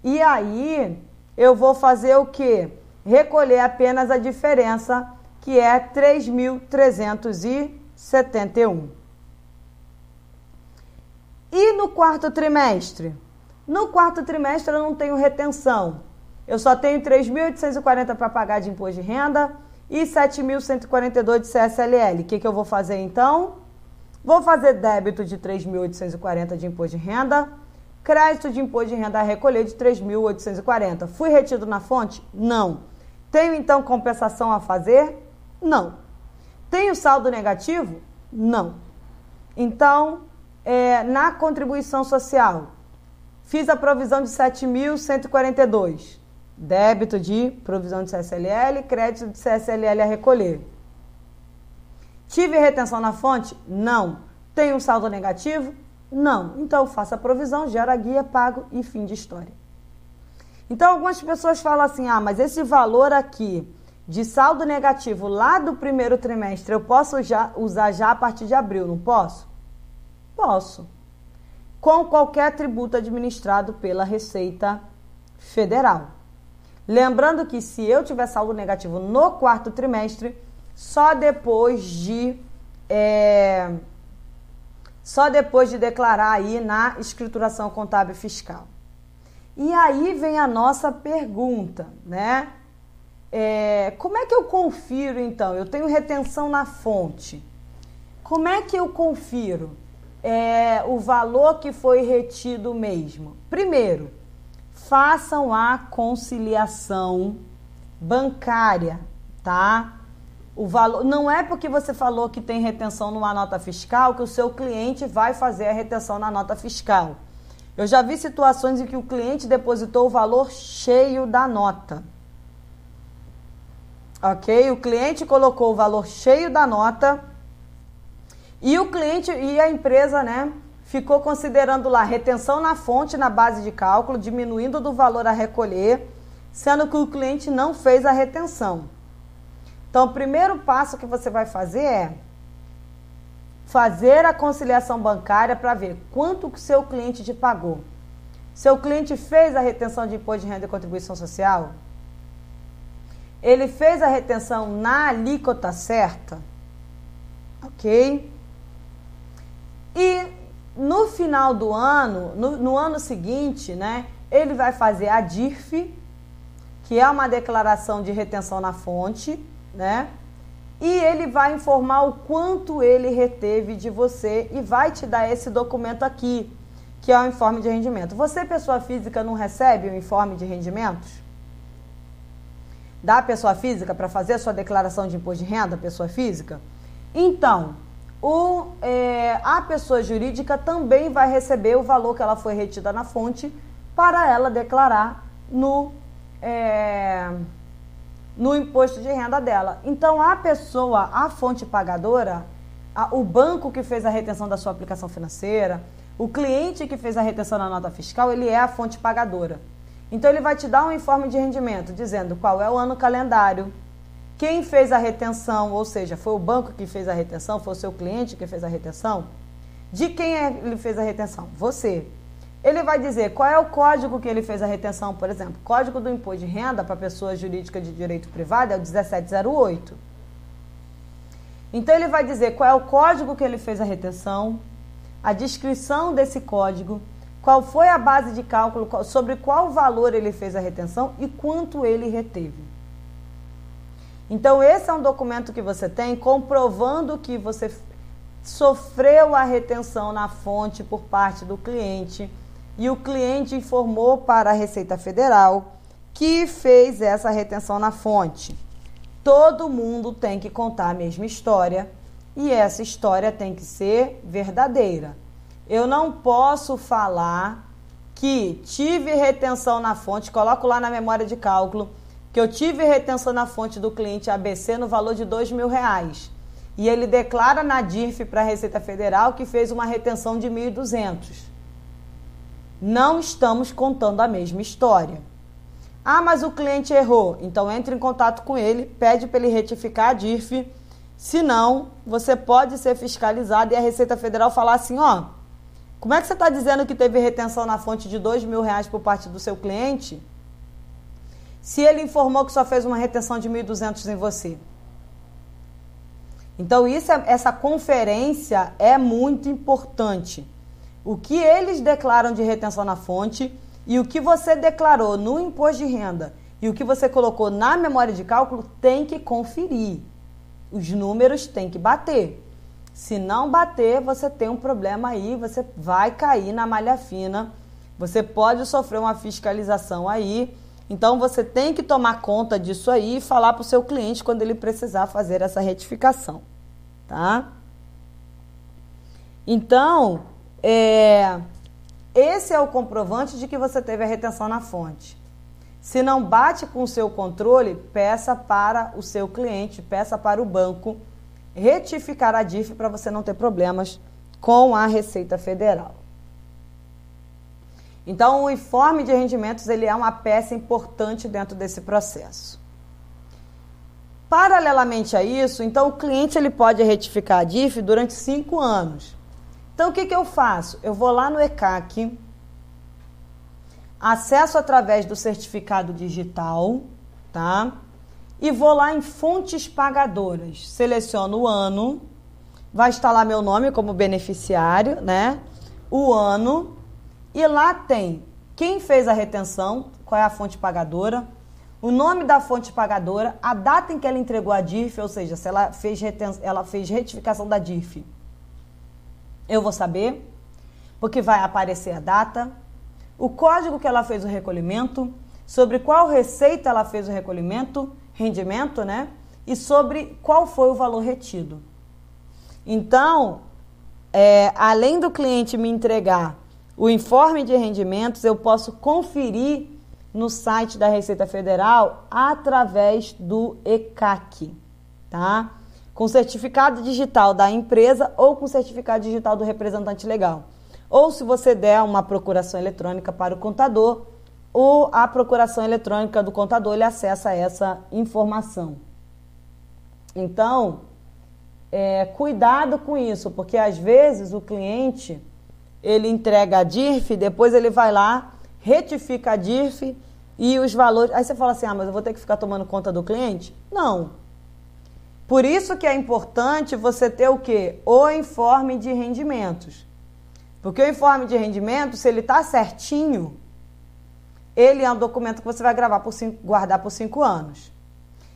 E aí eu vou fazer o quê? Recolher apenas a diferença, que é 3.371. E no quarto trimestre? No quarto trimestre eu não tenho retenção. Eu só tenho 3.840 para pagar de imposto de renda e 7.142 de CSLL. O que, que eu vou fazer então? Vou fazer débito de 3.840 de imposto de renda, crédito de imposto de renda a recolher de 3.840. Fui retido na fonte? Não. Tenho então compensação a fazer? Não. Tenho saldo negativo? Não. Então, é, na contribuição social, fiz a provisão de 7.142. Débito de provisão de CSLL, crédito de CSLL a recolher. Tive retenção na fonte? Não. Tenho um saldo negativo? Não. Então faça a provisão, gera a guia, pago e fim de história. Então algumas pessoas falam assim: ah, mas esse valor aqui de saldo negativo lá do primeiro trimestre eu posso já, usar já a partir de abril, não posso? Posso. Com qualquer tributo administrado pela Receita Federal. Lembrando que se eu tiver saldo negativo no quarto trimestre, só depois de é, só depois de declarar aí na escrituração contábil fiscal. E aí vem a nossa pergunta, né? É, como é que eu confiro então? Eu tenho retenção na fonte. Como é que eu confiro? É, o valor que foi retido mesmo? Primeiro, façam a conciliação bancária, tá? O valor não é porque você falou que tem retenção numa nota fiscal que o seu cliente vai fazer a retenção na nota fiscal. Eu já vi situações em que o cliente depositou o valor cheio da nota. Ok? O cliente colocou o valor cheio da nota e o cliente e a empresa, né, ficou considerando lá retenção na fonte na base de cálculo, diminuindo do valor a recolher, sendo que o cliente não fez a retenção. Então, o primeiro passo que você vai fazer é fazer a conciliação bancária para ver quanto que seu cliente te pagou. Seu cliente fez a retenção de imposto de renda e contribuição social? Ele fez a retenção na alíquota certa? Ok? E no final do ano, no, no ano seguinte, né, ele vai fazer a DIRF, que é uma declaração de retenção na fonte, né? E ele vai informar o quanto ele reteve de você e vai te dar esse documento aqui, que é o informe de rendimento. Você, pessoa física, não recebe o informe de rendimentos? da pessoa física para fazer a sua declaração de imposto de renda, pessoa física? Então, o, é, a pessoa jurídica também vai receber o valor que ela foi retida na fonte para ela declarar no, é, no imposto de renda dela. Então, a pessoa, a fonte pagadora, a, o banco que fez a retenção da sua aplicação financeira, o cliente que fez a retenção na nota fiscal, ele é a fonte pagadora. Então, ele vai te dar um informe de rendimento dizendo qual é o ano calendário, quem fez a retenção, ou seja, foi o banco que fez a retenção, foi o seu cliente que fez a retenção? De quem é ele fez a retenção? Você. Ele vai dizer qual é o código que ele fez a retenção, por exemplo. Código do imposto de renda para pessoa jurídica de direito privado é o 1708. Então ele vai dizer qual é o código que ele fez a retenção, a descrição desse código, qual foi a base de cálculo, sobre qual valor ele fez a retenção e quanto ele reteve. Então, esse é um documento que você tem comprovando que você sofreu a retenção na fonte por parte do cliente e o cliente informou para a Receita Federal que fez essa retenção na fonte. Todo mundo tem que contar a mesma história e essa história tem que ser verdadeira. Eu não posso falar que tive retenção na fonte, coloco lá na memória de cálculo que eu tive retenção na fonte do cliente ABC no valor de dois mil reais. E ele declara na DIRF para a Receita Federal que fez uma retenção de 1.200. Não estamos contando a mesma história. Ah, mas o cliente errou. Então entre em contato com ele, pede para ele retificar a DIRF. Senão, você pode ser fiscalizado e a Receita Federal falar assim, ó, como é que você está dizendo que teve retenção na fonte de dois mil reais por parte do seu cliente? Se ele informou que só fez uma retenção de 1.200 em você? Então, isso é, essa conferência é muito importante. O que eles declaram de retenção na fonte e o que você declarou no imposto de renda e o que você colocou na memória de cálculo tem que conferir. Os números têm que bater. Se não bater, você tem um problema aí, você vai cair na malha fina. Você pode sofrer uma fiscalização aí então você tem que tomar conta disso aí e falar para o seu cliente quando ele precisar fazer essa retificação, tá? Então, é, esse é o comprovante de que você teve a retenção na fonte. Se não bate com o seu controle, peça para o seu cliente, peça para o banco retificar a DIF para você não ter problemas com a Receita Federal. Então, o informe de rendimentos ele é uma peça importante dentro desse processo. Paralelamente a isso, então o cliente ele pode retificar a DIF durante cinco anos. Então, o que, que eu faço? Eu vou lá no ECAC, acesso através do certificado digital, tá? E vou lá em fontes pagadoras, seleciono o ano, vai estar lá meu nome como beneficiário, né? O ano, e lá tem quem fez a retenção, qual é a fonte pagadora, o nome da fonte pagadora, a data em que ela entregou a DIF, ou seja, se ela fez, reten ela fez retificação da DIF. Eu vou saber, porque vai aparecer a data, o código que ela fez o recolhimento, sobre qual receita ela fez o recolhimento, rendimento, né? E sobre qual foi o valor retido. Então, é, além do cliente me entregar o informe de rendimentos eu posso conferir no site da Receita Federal através do ECAC, tá? Com certificado digital da empresa ou com certificado digital do representante legal. Ou se você der uma procuração eletrônica para o contador, ou a procuração eletrônica do contador ele acessa essa informação. Então, é, cuidado com isso, porque às vezes o cliente ele entrega a DIRF, depois ele vai lá, retifica a DIRF e os valores. Aí você fala assim: ah, mas eu vou ter que ficar tomando conta do cliente? Não. Por isso que é importante você ter o quê? O informe de rendimentos. Porque o informe de rendimentos, se ele está certinho, ele é um documento que você vai gravar por cinco, guardar por cinco anos.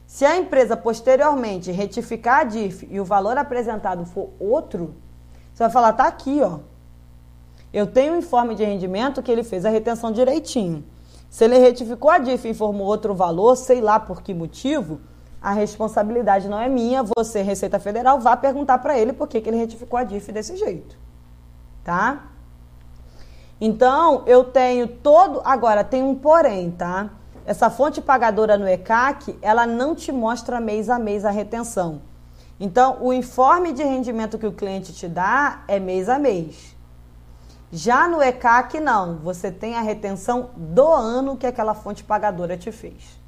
Se a empresa posteriormente retificar a DIF e o valor apresentado for outro, você vai falar, tá aqui, ó. Eu tenho um informe de rendimento que ele fez a retenção direitinho. Se ele retificou a DIF e informou outro valor, sei lá por que motivo, a responsabilidade não é minha. Você, Receita Federal, vá perguntar para ele por que, que ele retificou a DIF desse jeito. Tá? Então, eu tenho todo. Agora, tem um porém, tá? Essa fonte pagadora no ECAC, ela não te mostra mês a mês a retenção. Então, o informe de rendimento que o cliente te dá é mês a mês. Já no ECAC, não. Você tem a retenção do ano que aquela fonte pagadora te fez.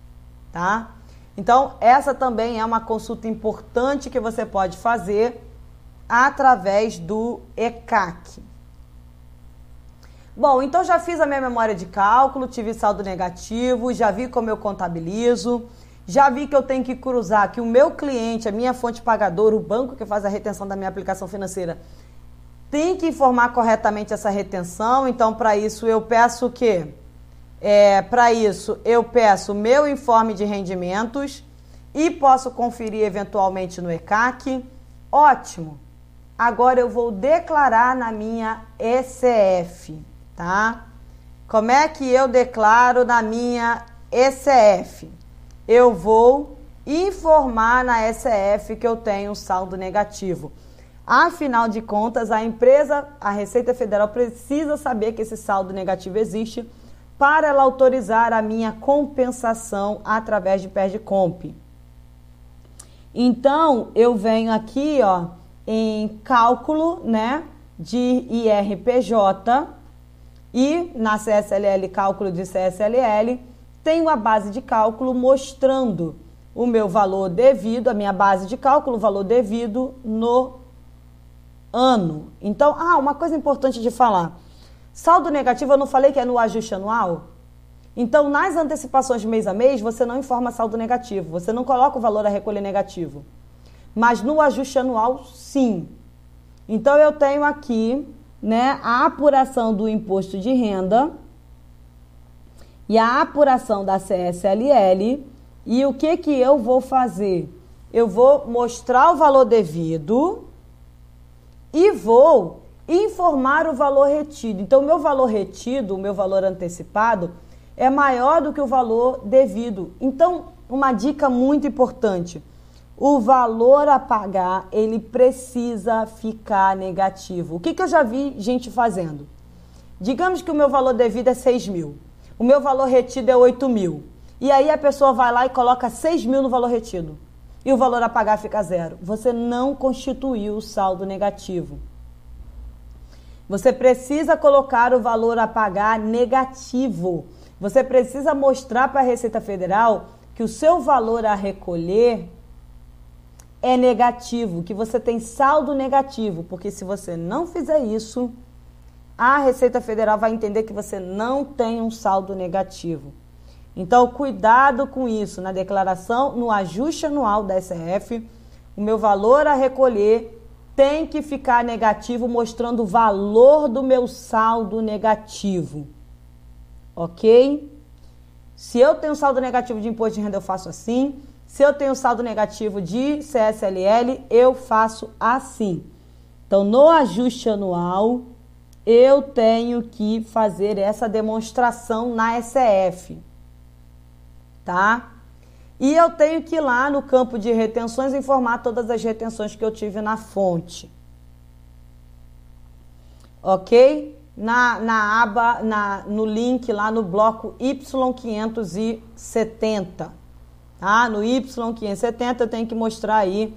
Tá? Então, essa também é uma consulta importante que você pode fazer através do ECAC. Bom, então já fiz a minha memória de cálculo, tive saldo negativo, já vi como eu contabilizo, já vi que eu tenho que cruzar que o meu cliente, a minha fonte pagadora, o banco que faz a retenção da minha aplicação financeira, tem que informar corretamente essa retenção. Então, para isso, eu peço o quê? É, para isso, eu peço meu informe de rendimentos e posso conferir eventualmente no ECAC. Ótimo! Agora eu vou declarar na minha ECF tá? Como é que eu declaro na minha ECF? Eu vou informar na ECF que eu tenho saldo negativo. Afinal de contas, a empresa, a Receita Federal precisa saber que esse saldo negativo existe para ela autorizar a minha compensação através de PERDComp. Então, eu venho aqui, ó, em cálculo, né, de IRPJ, e na CSLL, cálculo de CSLL, tenho a base de cálculo mostrando o meu valor devido, a minha base de cálculo, o valor devido no ano. Então, ah, uma coisa importante de falar. Saldo negativo, eu não falei que é no ajuste anual? Então, nas antecipações mês a mês, você não informa saldo negativo, você não coloca o valor a recolher negativo. Mas no ajuste anual, sim. Então, eu tenho aqui né, a apuração do imposto de renda e a apuração da CSLL. E o que que eu vou fazer? Eu vou mostrar o valor devido e vou informar o valor retido. Então, o meu valor retido, o meu valor antecipado, é maior do que o valor devido. Então, uma dica muito importante o valor a pagar ele precisa ficar negativo. O que, que eu já vi gente fazendo? Digamos que o meu valor devido é 6 mil, o meu valor retido é 8 mil. E aí a pessoa vai lá e coloca 6 mil no valor retido. E o valor a pagar fica zero. Você não constituiu o saldo negativo. Você precisa colocar o valor a pagar negativo. Você precisa mostrar para a Receita Federal que o seu valor a recolher é negativo, que você tem saldo negativo, porque se você não fizer isso, a Receita Federal vai entender que você não tem um saldo negativo. Então, cuidado com isso na declaração, no ajuste anual da SF, o meu valor a recolher tem que ficar negativo, mostrando o valor do meu saldo negativo. Ok? Se eu tenho saldo negativo de imposto de renda, eu faço assim. Se eu tenho saldo negativo de CSLL, eu faço assim. Então, no ajuste anual, eu tenho que fazer essa demonstração na SF. Tá? E eu tenho que ir lá no campo de retenções informar todas as retenções que eu tive na fonte. Ok? Na, na aba, na, no link lá no bloco Y570. Tá? No Y570 eu tenho que mostrar aí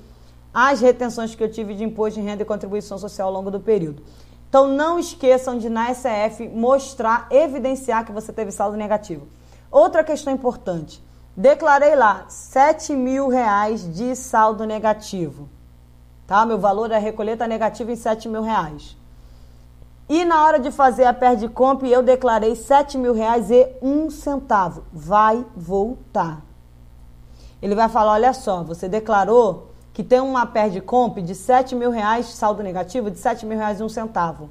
as retenções que eu tive de imposto de renda e contribuição social ao longo do período. Então não esqueçam de na SF mostrar, evidenciar que você teve saldo negativo. Outra questão importante. Declarei lá 7 mil reais de saldo negativo. Tá? Meu valor a recolher está negativo em 7 mil reais. E na hora de fazer a perde comp, eu declarei 7 mil reais e um centavo. Vai voltar. Ele vai falar: olha só, você declarou que tem uma perde comp de 7 mil reais, saldo negativo de 7 mil reais e um centavo.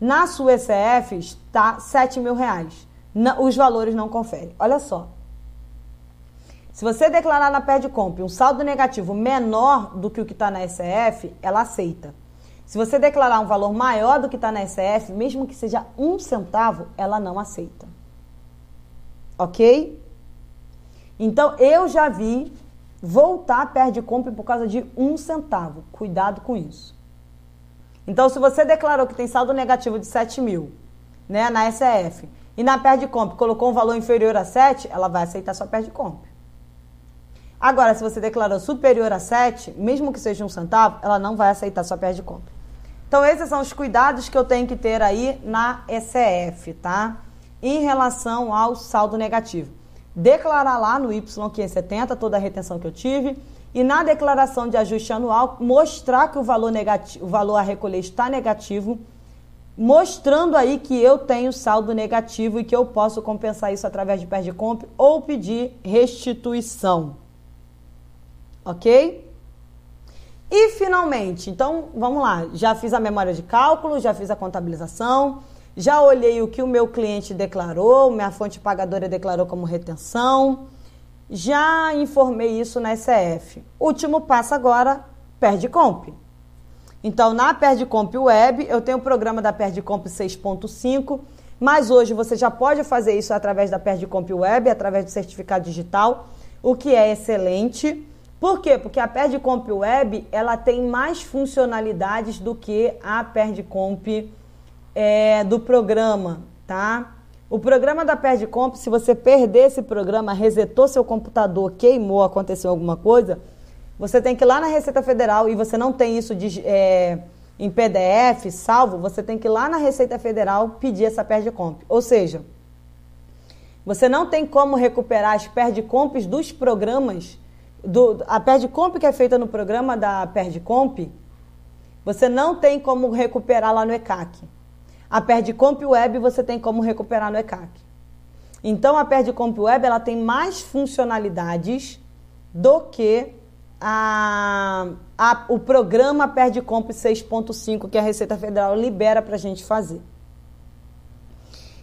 Na sua ECF está 7 mil reais. Os valores não conferem. Olha só. Se você declarar na perde comp um saldo negativo menor do que o que está na ECF, ela aceita. Se você declarar um valor maior do que está na ECF, mesmo que seja um centavo, ela não aceita. ok? Então eu já vi voltar perde compra por causa de um centavo. Cuidado com isso. Então, se você declarou que tem saldo negativo de 7 mil, né, na SF, e na perde compra colocou um valor inferior a 7, ela vai aceitar sua perde compra. Agora, se você declarou superior a 7, mesmo que seja um centavo, ela não vai aceitar sua perde compra. Então, esses são os cuidados que eu tenho que ter aí na SF, tá? Em relação ao saldo negativo. Declarar lá no Y570 toda a retenção que eu tive e na declaração de ajuste anual mostrar que o valor negativo, o valor a recolher está negativo, mostrando aí que eu tenho saldo negativo e que eu posso compensar isso através de perde compra ou pedir restituição. OK? E finalmente, então vamos lá, já fiz a memória de cálculo, já fiz a contabilização, já olhei o que o meu cliente declarou, minha fonte pagadora declarou como retenção, já informei isso na SF. Último passo agora, Perdicomp. Então, na Perdicomp Web, eu tenho o programa da Perdicomp 6.5, mas hoje você já pode fazer isso através da Perdicomp Web, através do certificado digital, o que é excelente. Por quê? Porque a Perdicomp Web ela tem mais funcionalidades do que a Perdicomp é, do programa, tá? O programa da Perdicomp, se você perder esse programa, resetou seu computador, queimou, aconteceu alguma coisa, você tem que ir lá na Receita Federal e você não tem isso de, é, em PDF, salvo, você tem que ir lá na Receita Federal pedir essa Perdicomp. Ou seja, você não tem como recuperar as Perdicomps dos programas do, a Perdicomp que é feita no programa da Perdicomp, você não tem como recuperar lá no ECAC. A Perdicomp Web você tem como recuperar no ECAC. Então a Perdicomp Web ela tem mais funcionalidades do que a, a, o programa Perdicomp 6.5 que a Receita Federal libera para a gente fazer.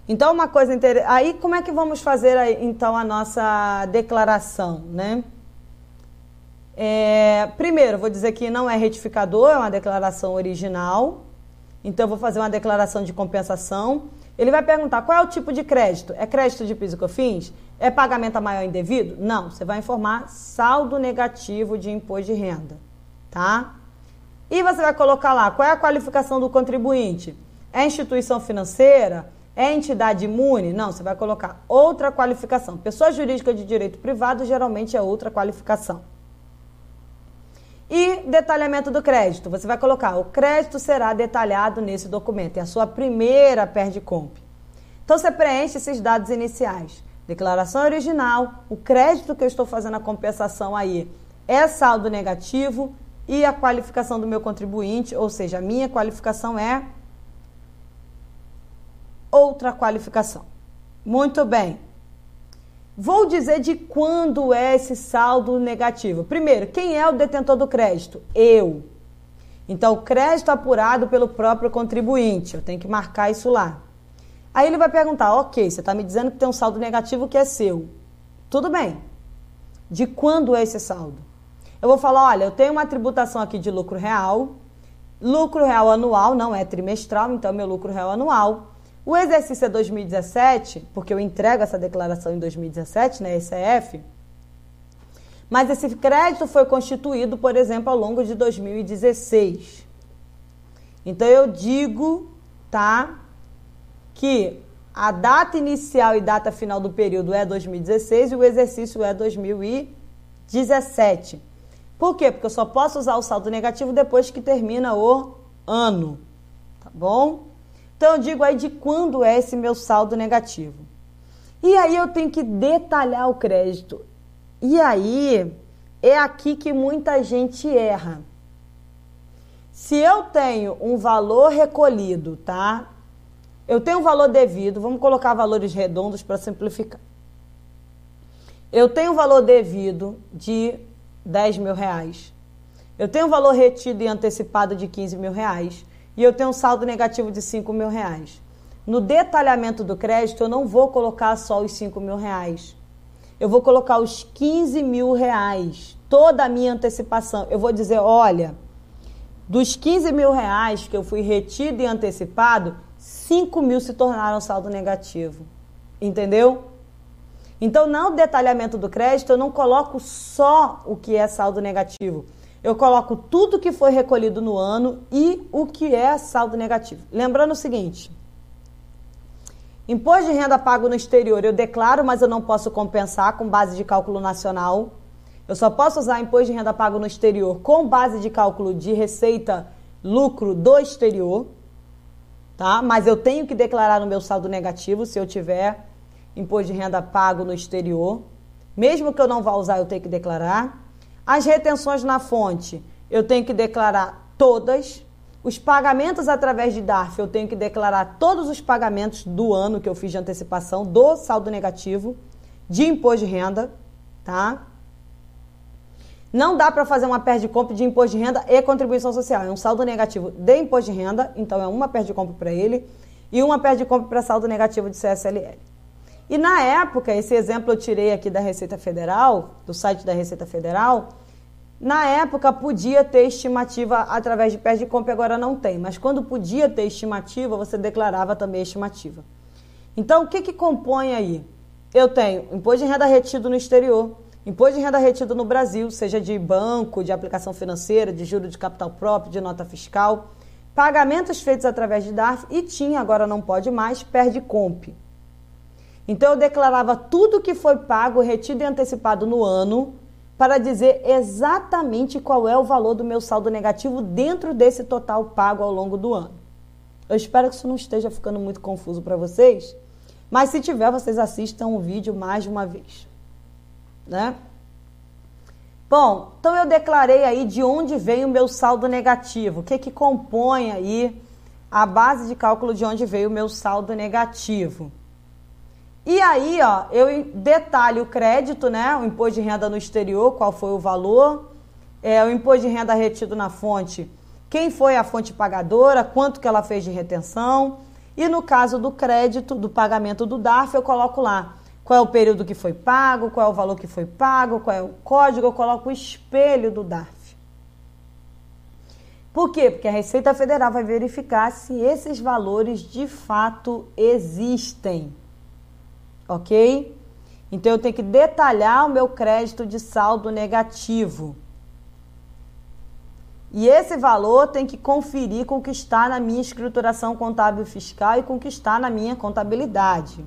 Então uma coisa interessante. Aí como é que vamos fazer então a nossa declaração, né? É, primeiro, vou dizer que não é retificador, é uma declaração original. Então, vou fazer uma declaração de compensação. Ele vai perguntar qual é o tipo de crédito? É crédito de PIS e COFINS? É pagamento a maior indevido? Não, você vai informar saldo negativo de imposto de renda, tá? E você vai colocar lá qual é a qualificação do contribuinte? É instituição financeira? É entidade imune? Não, você vai colocar outra qualificação. Pessoa jurídica de direito privado geralmente é outra qualificação. E detalhamento do crédito. Você vai colocar o crédito será detalhado nesse documento. É a sua primeira perde comp. Então você preenche esses dados iniciais. Declaração original, o crédito que eu estou fazendo a compensação aí é saldo negativo e a qualificação do meu contribuinte, ou seja, a minha qualificação é outra qualificação. Muito bem. Vou dizer de quando é esse saldo negativo. Primeiro, quem é o detentor do crédito? Eu. Então, o crédito apurado pelo próprio contribuinte. Eu tenho que marcar isso lá. Aí ele vai perguntar: ok, você está me dizendo que tem um saldo negativo que é seu. Tudo bem. De quando é esse saldo? Eu vou falar: olha, eu tenho uma tributação aqui de lucro real. Lucro real anual, não é trimestral, então meu lucro real anual. O exercício é 2017, porque eu entrego essa declaração em 2017 na né, ECF, mas esse crédito foi constituído, por exemplo, ao longo de 2016. Então eu digo, tá, que a data inicial e data final do período é 2016 e o exercício é 2017. Por quê? Porque eu só posso usar o saldo negativo depois que termina o ano, tá bom? Então eu digo aí de quando é esse meu saldo negativo. E aí eu tenho que detalhar o crédito. E aí é aqui que muita gente erra. Se eu tenho um valor recolhido, tá? Eu tenho um valor devido, vamos colocar valores redondos para simplificar. Eu tenho um valor devido de 10 mil reais. Eu tenho um valor retido e antecipado de 15 mil reais e eu tenho um saldo negativo de 5 mil reais. No detalhamento do crédito, eu não vou colocar só os 5 mil reais. Eu vou colocar os 15 mil reais, toda a minha antecipação. Eu vou dizer, olha, dos 15 mil reais que eu fui retido e antecipado, 5 mil se tornaram saldo negativo. Entendeu? Então, no detalhamento do crédito, eu não coloco só o que é saldo negativo. Eu coloco tudo que foi recolhido no ano e o que é saldo negativo. Lembrando o seguinte: imposto de renda pago no exterior eu declaro, mas eu não posso compensar com base de cálculo nacional. Eu só posso usar imposto de renda pago no exterior com base de cálculo de receita lucro do exterior, tá? Mas eu tenho que declarar no meu saldo negativo se eu tiver imposto de renda pago no exterior. Mesmo que eu não vá usar, eu tenho que declarar. As retenções na fonte, eu tenho que declarar todas. Os pagamentos através de DARF, eu tenho que declarar todos os pagamentos do ano que eu fiz de antecipação do saldo negativo de imposto de renda, tá? Não dá para fazer uma perda de compra de imposto de renda e contribuição social. É um saldo negativo de imposto de renda, então é uma perda de compra para ele e uma perda de compra para saldo negativo de CSLL. E na época, esse exemplo eu tirei aqui da Receita Federal, do site da Receita Federal, na época podia ter estimativa através de perda de compra, agora não tem. Mas quando podia ter estimativa, você declarava também a estimativa. Então, o que, que compõe aí? Eu tenho imposto de renda retido no exterior, Imposto de renda retido no Brasil, seja de banco, de aplicação financeira, de juro de capital próprio, de nota fiscal, pagamentos feitos através de DARF e tinha, agora não pode mais, perde comp. Então eu declarava tudo que foi pago, retido e antecipado no ano para dizer exatamente qual é o valor do meu saldo negativo dentro desse total pago ao longo do ano. Eu espero que isso não esteja ficando muito confuso para vocês, mas se tiver, vocês assistam o vídeo mais de uma vez né? Bom, então eu declarei aí de onde vem o meu saldo negativo, o que que compõe aí a base de cálculo de onde veio o meu saldo negativo. E aí, ó, eu detalho o crédito, né? O imposto de renda no exterior, qual foi o valor, é, o imposto de renda retido na fonte, quem foi a fonte pagadora, quanto que ela fez de retenção. E no caso do crédito, do pagamento do DARF, eu coloco lá qual é o período que foi pago, qual é o valor que foi pago, qual é o código, eu coloco o espelho do DARF. Por quê? Porque a Receita Federal vai verificar se esses valores de fato existem. Ok? Então eu tenho que detalhar o meu crédito de saldo negativo. E esse valor tem que conferir com o que está na minha escrituração contábil fiscal e com o que está na minha contabilidade.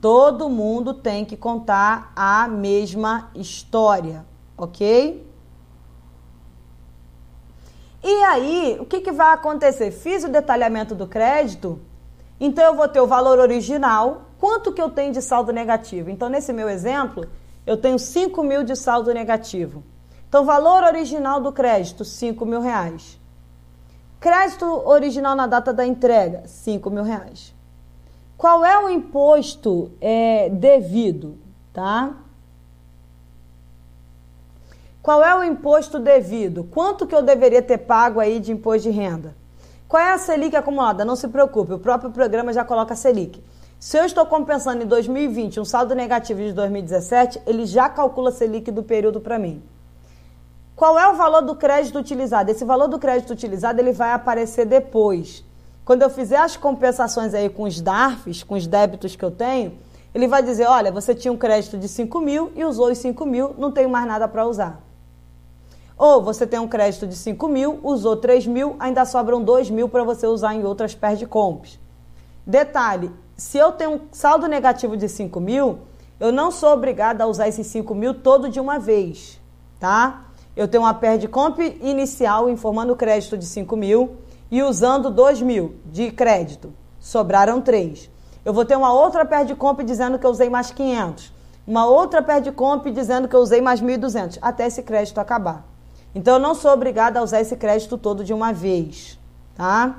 Todo mundo tem que contar a mesma história, ok? E aí, o que, que vai acontecer? Fiz o detalhamento do crédito, então eu vou ter o valor original, quanto que eu tenho de saldo negativo. Então, nesse meu exemplo, eu tenho 5 mil de saldo negativo. Então, valor original do crédito, 5 mil reais. Crédito original na data da entrega, 5 mil reais. Qual é o imposto é, devido, tá? Qual é o imposto devido? Quanto que eu deveria ter pago aí de imposto de renda? Qual é a Selic acumulada? Não se preocupe, o próprio programa já coloca a Selic. Se eu estou compensando em 2020 um saldo negativo de 2017, ele já calcula a Selic do período para mim. Qual é o valor do crédito utilizado? Esse valor do crédito utilizado ele vai aparecer depois. Quando eu fizer as compensações aí com os DARFs, com os débitos que eu tenho, ele vai dizer, olha, você tinha um crédito de 5 mil e usou os 5 mil, não tem mais nada para usar. Ou você tem um crédito de 5 mil, usou 3 mil, ainda sobram 2 mil para você usar em outras perde comps. Detalhe, se eu tenho um saldo negativo de 5 mil, eu não sou obrigada a usar esses 5 mil todo de uma vez, tá? Eu tenho uma perde comp inicial informando crédito de 5 mil, e usando 2 mil de crédito, sobraram 3. Eu vou ter uma outra perde comp dizendo que eu usei mais 500. Uma outra perde comp dizendo que eu usei mais 1.200, até esse crédito acabar. Então, eu não sou obrigada a usar esse crédito todo de uma vez, tá?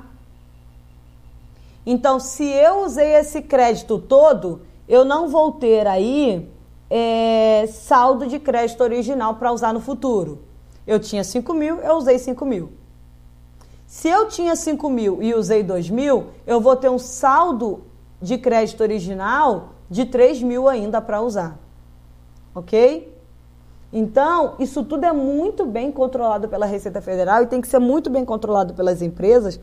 Então, se eu usei esse crédito todo, eu não vou ter aí é, saldo de crédito original para usar no futuro. Eu tinha 5 mil, eu usei 5 mil. Se eu tinha 5 mil e usei 2 mil, eu vou ter um saldo de crédito original de 3 mil ainda para usar. Ok? Então, isso tudo é muito bem controlado pela Receita Federal e tem que ser muito bem controlado pelas empresas,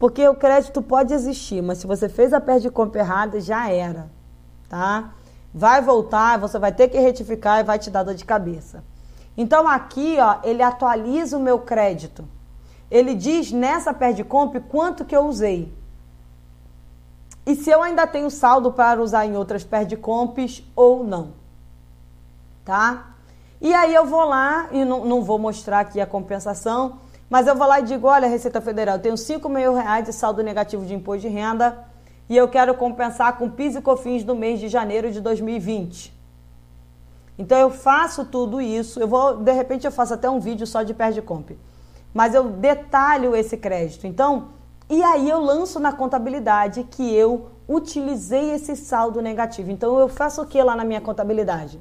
porque o crédito pode existir, mas se você fez a perde de compra errada, já era, tá? vai voltar, você vai ter que retificar e vai te dar dor de cabeça. Então aqui, ó, ele atualiza o meu crédito. Ele diz nessa Perdicomp quanto que eu usei. E se eu ainda tenho saldo para usar em outras Perdicomps ou não. Tá? E aí eu vou lá e não, não vou mostrar aqui a compensação, mas eu vou lá e digo, olha, Receita Federal, eu tenho 5 mil reais de saldo negativo de imposto de renda e eu quero compensar com PIS e COFINS do mês de janeiro de 2020. Então eu faço tudo isso, eu vou, de repente eu faço até um vídeo só de perde comp. Mas eu detalho esse crédito. Então, e aí eu lanço na contabilidade que eu utilizei esse saldo negativo. Então eu faço o que lá na minha contabilidade?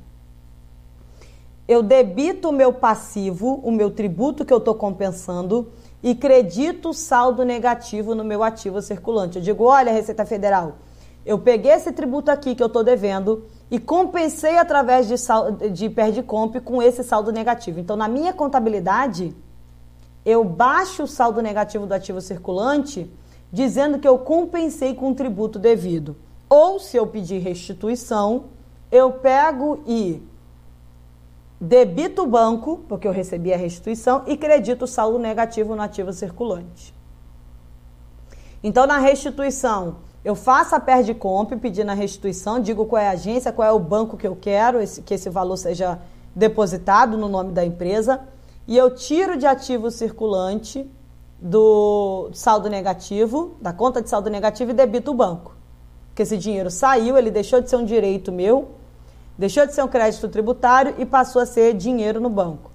Eu debito o meu passivo, o meu tributo que eu estou compensando, e credito o saldo negativo no meu ativo circulante. Eu digo, olha, Receita Federal, eu peguei esse tributo aqui que eu estou devendo e compensei através de, sal, de com esse saldo negativo. Então, na minha contabilidade, eu baixo o saldo negativo do ativo circulante dizendo que eu compensei com o tributo devido. Ou, se eu pedir restituição, eu pego e debito o banco, porque eu recebi a restituição, e credito o saldo negativo no ativo circulante. Então, na restituição, eu faço a perde comp pedindo a restituição, digo qual é a agência, qual é o banco que eu quero, esse, que esse valor seja depositado no nome da empresa, e eu tiro de ativo circulante do saldo negativo, da conta de saldo negativo e debito o banco. Porque esse dinheiro saiu, ele deixou de ser um direito meu, Deixou de ser um crédito tributário e passou a ser dinheiro no banco.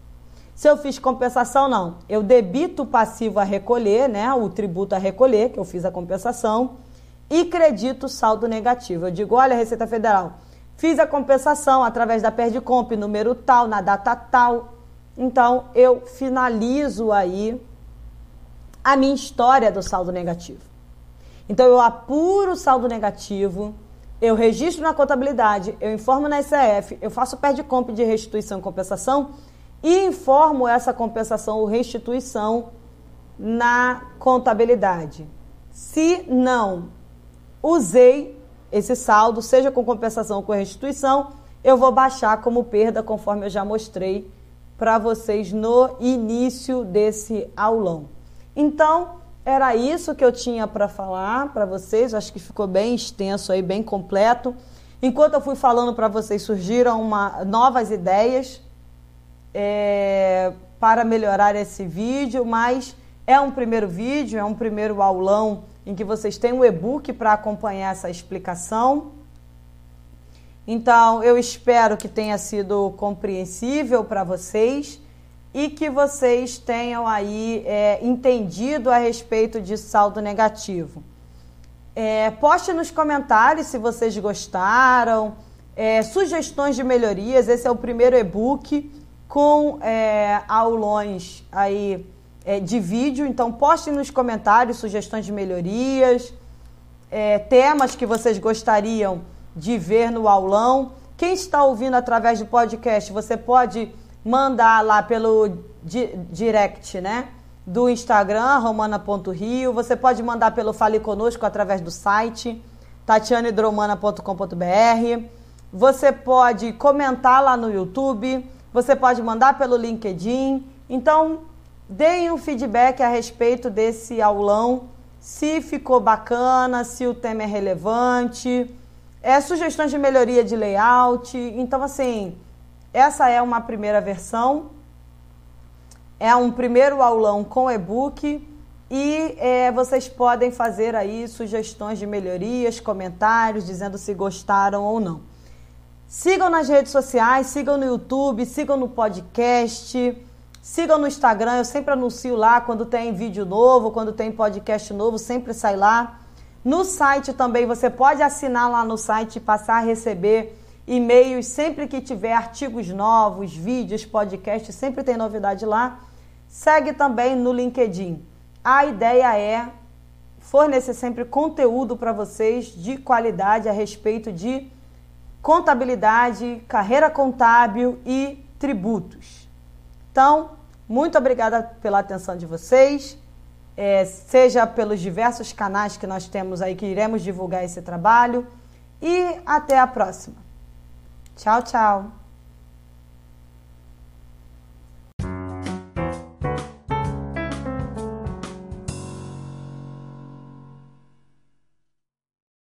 Se eu fiz compensação, não. Eu debito o passivo a recolher, né? O tributo a recolher, que eu fiz a compensação, e credito saldo negativo. Eu digo, olha, Receita Federal, fiz a compensação através da Perdicomp, número tal, na data tal. Então, eu finalizo aí a minha história do saldo negativo. Então, eu apuro o saldo negativo, eu registro na contabilidade, eu informo na SEF, eu faço perde comp de restituição e compensação e informo essa compensação ou restituição na contabilidade. Se não usei esse saldo, seja com compensação ou com restituição, eu vou baixar como perda, conforme eu já mostrei para vocês no início desse aulão. Então, era isso que eu tinha para falar para vocês. Acho que ficou bem extenso aí, bem completo. Enquanto eu fui falando para vocês, surgiram uma, novas ideias é, para melhorar esse vídeo, mas é um primeiro vídeo, é um primeiro aulão em que vocês têm um e-book para acompanhar essa explicação. Então, eu espero que tenha sido compreensível para vocês e que vocês tenham aí é, entendido a respeito de saldo negativo. É, poste nos comentários se vocês gostaram, é, sugestões de melhorias. Esse é o primeiro e-book com é, aulões aí é, de vídeo. Então, postem nos comentários sugestões de melhorias, é, temas que vocês gostariam de ver no aulão. Quem está ouvindo através do podcast, você pode mandar lá pelo di direct, né? Do Instagram, romana.rio. Você pode mandar pelo Fale Conosco através do site, tatianedromana.com.br. Você pode comentar lá no YouTube. Você pode mandar pelo LinkedIn. Então, deem um feedback a respeito desse aulão, se ficou bacana, se o tema é relevante, é, sugestões de melhoria de layout. Então, assim, essa é uma primeira versão, é um primeiro aulão com e-book e é, vocês podem fazer aí sugestões de melhorias, comentários, dizendo se gostaram ou não. Sigam nas redes sociais, sigam no YouTube, sigam no podcast, sigam no Instagram. Eu sempre anuncio lá quando tem vídeo novo, quando tem podcast novo, sempre sai lá. No site também você pode assinar lá no site e passar a receber e-mails, sempre que tiver artigos novos, vídeos, podcasts, sempre tem novidade lá. Segue também no LinkedIn. A ideia é fornecer sempre conteúdo para vocês de qualidade a respeito de contabilidade, carreira contábil e tributos. Então, muito obrigada pela atenção de vocês. É, seja pelos diversos canais que nós temos aí que iremos divulgar esse trabalho. E até a próxima. Tchau, tchau!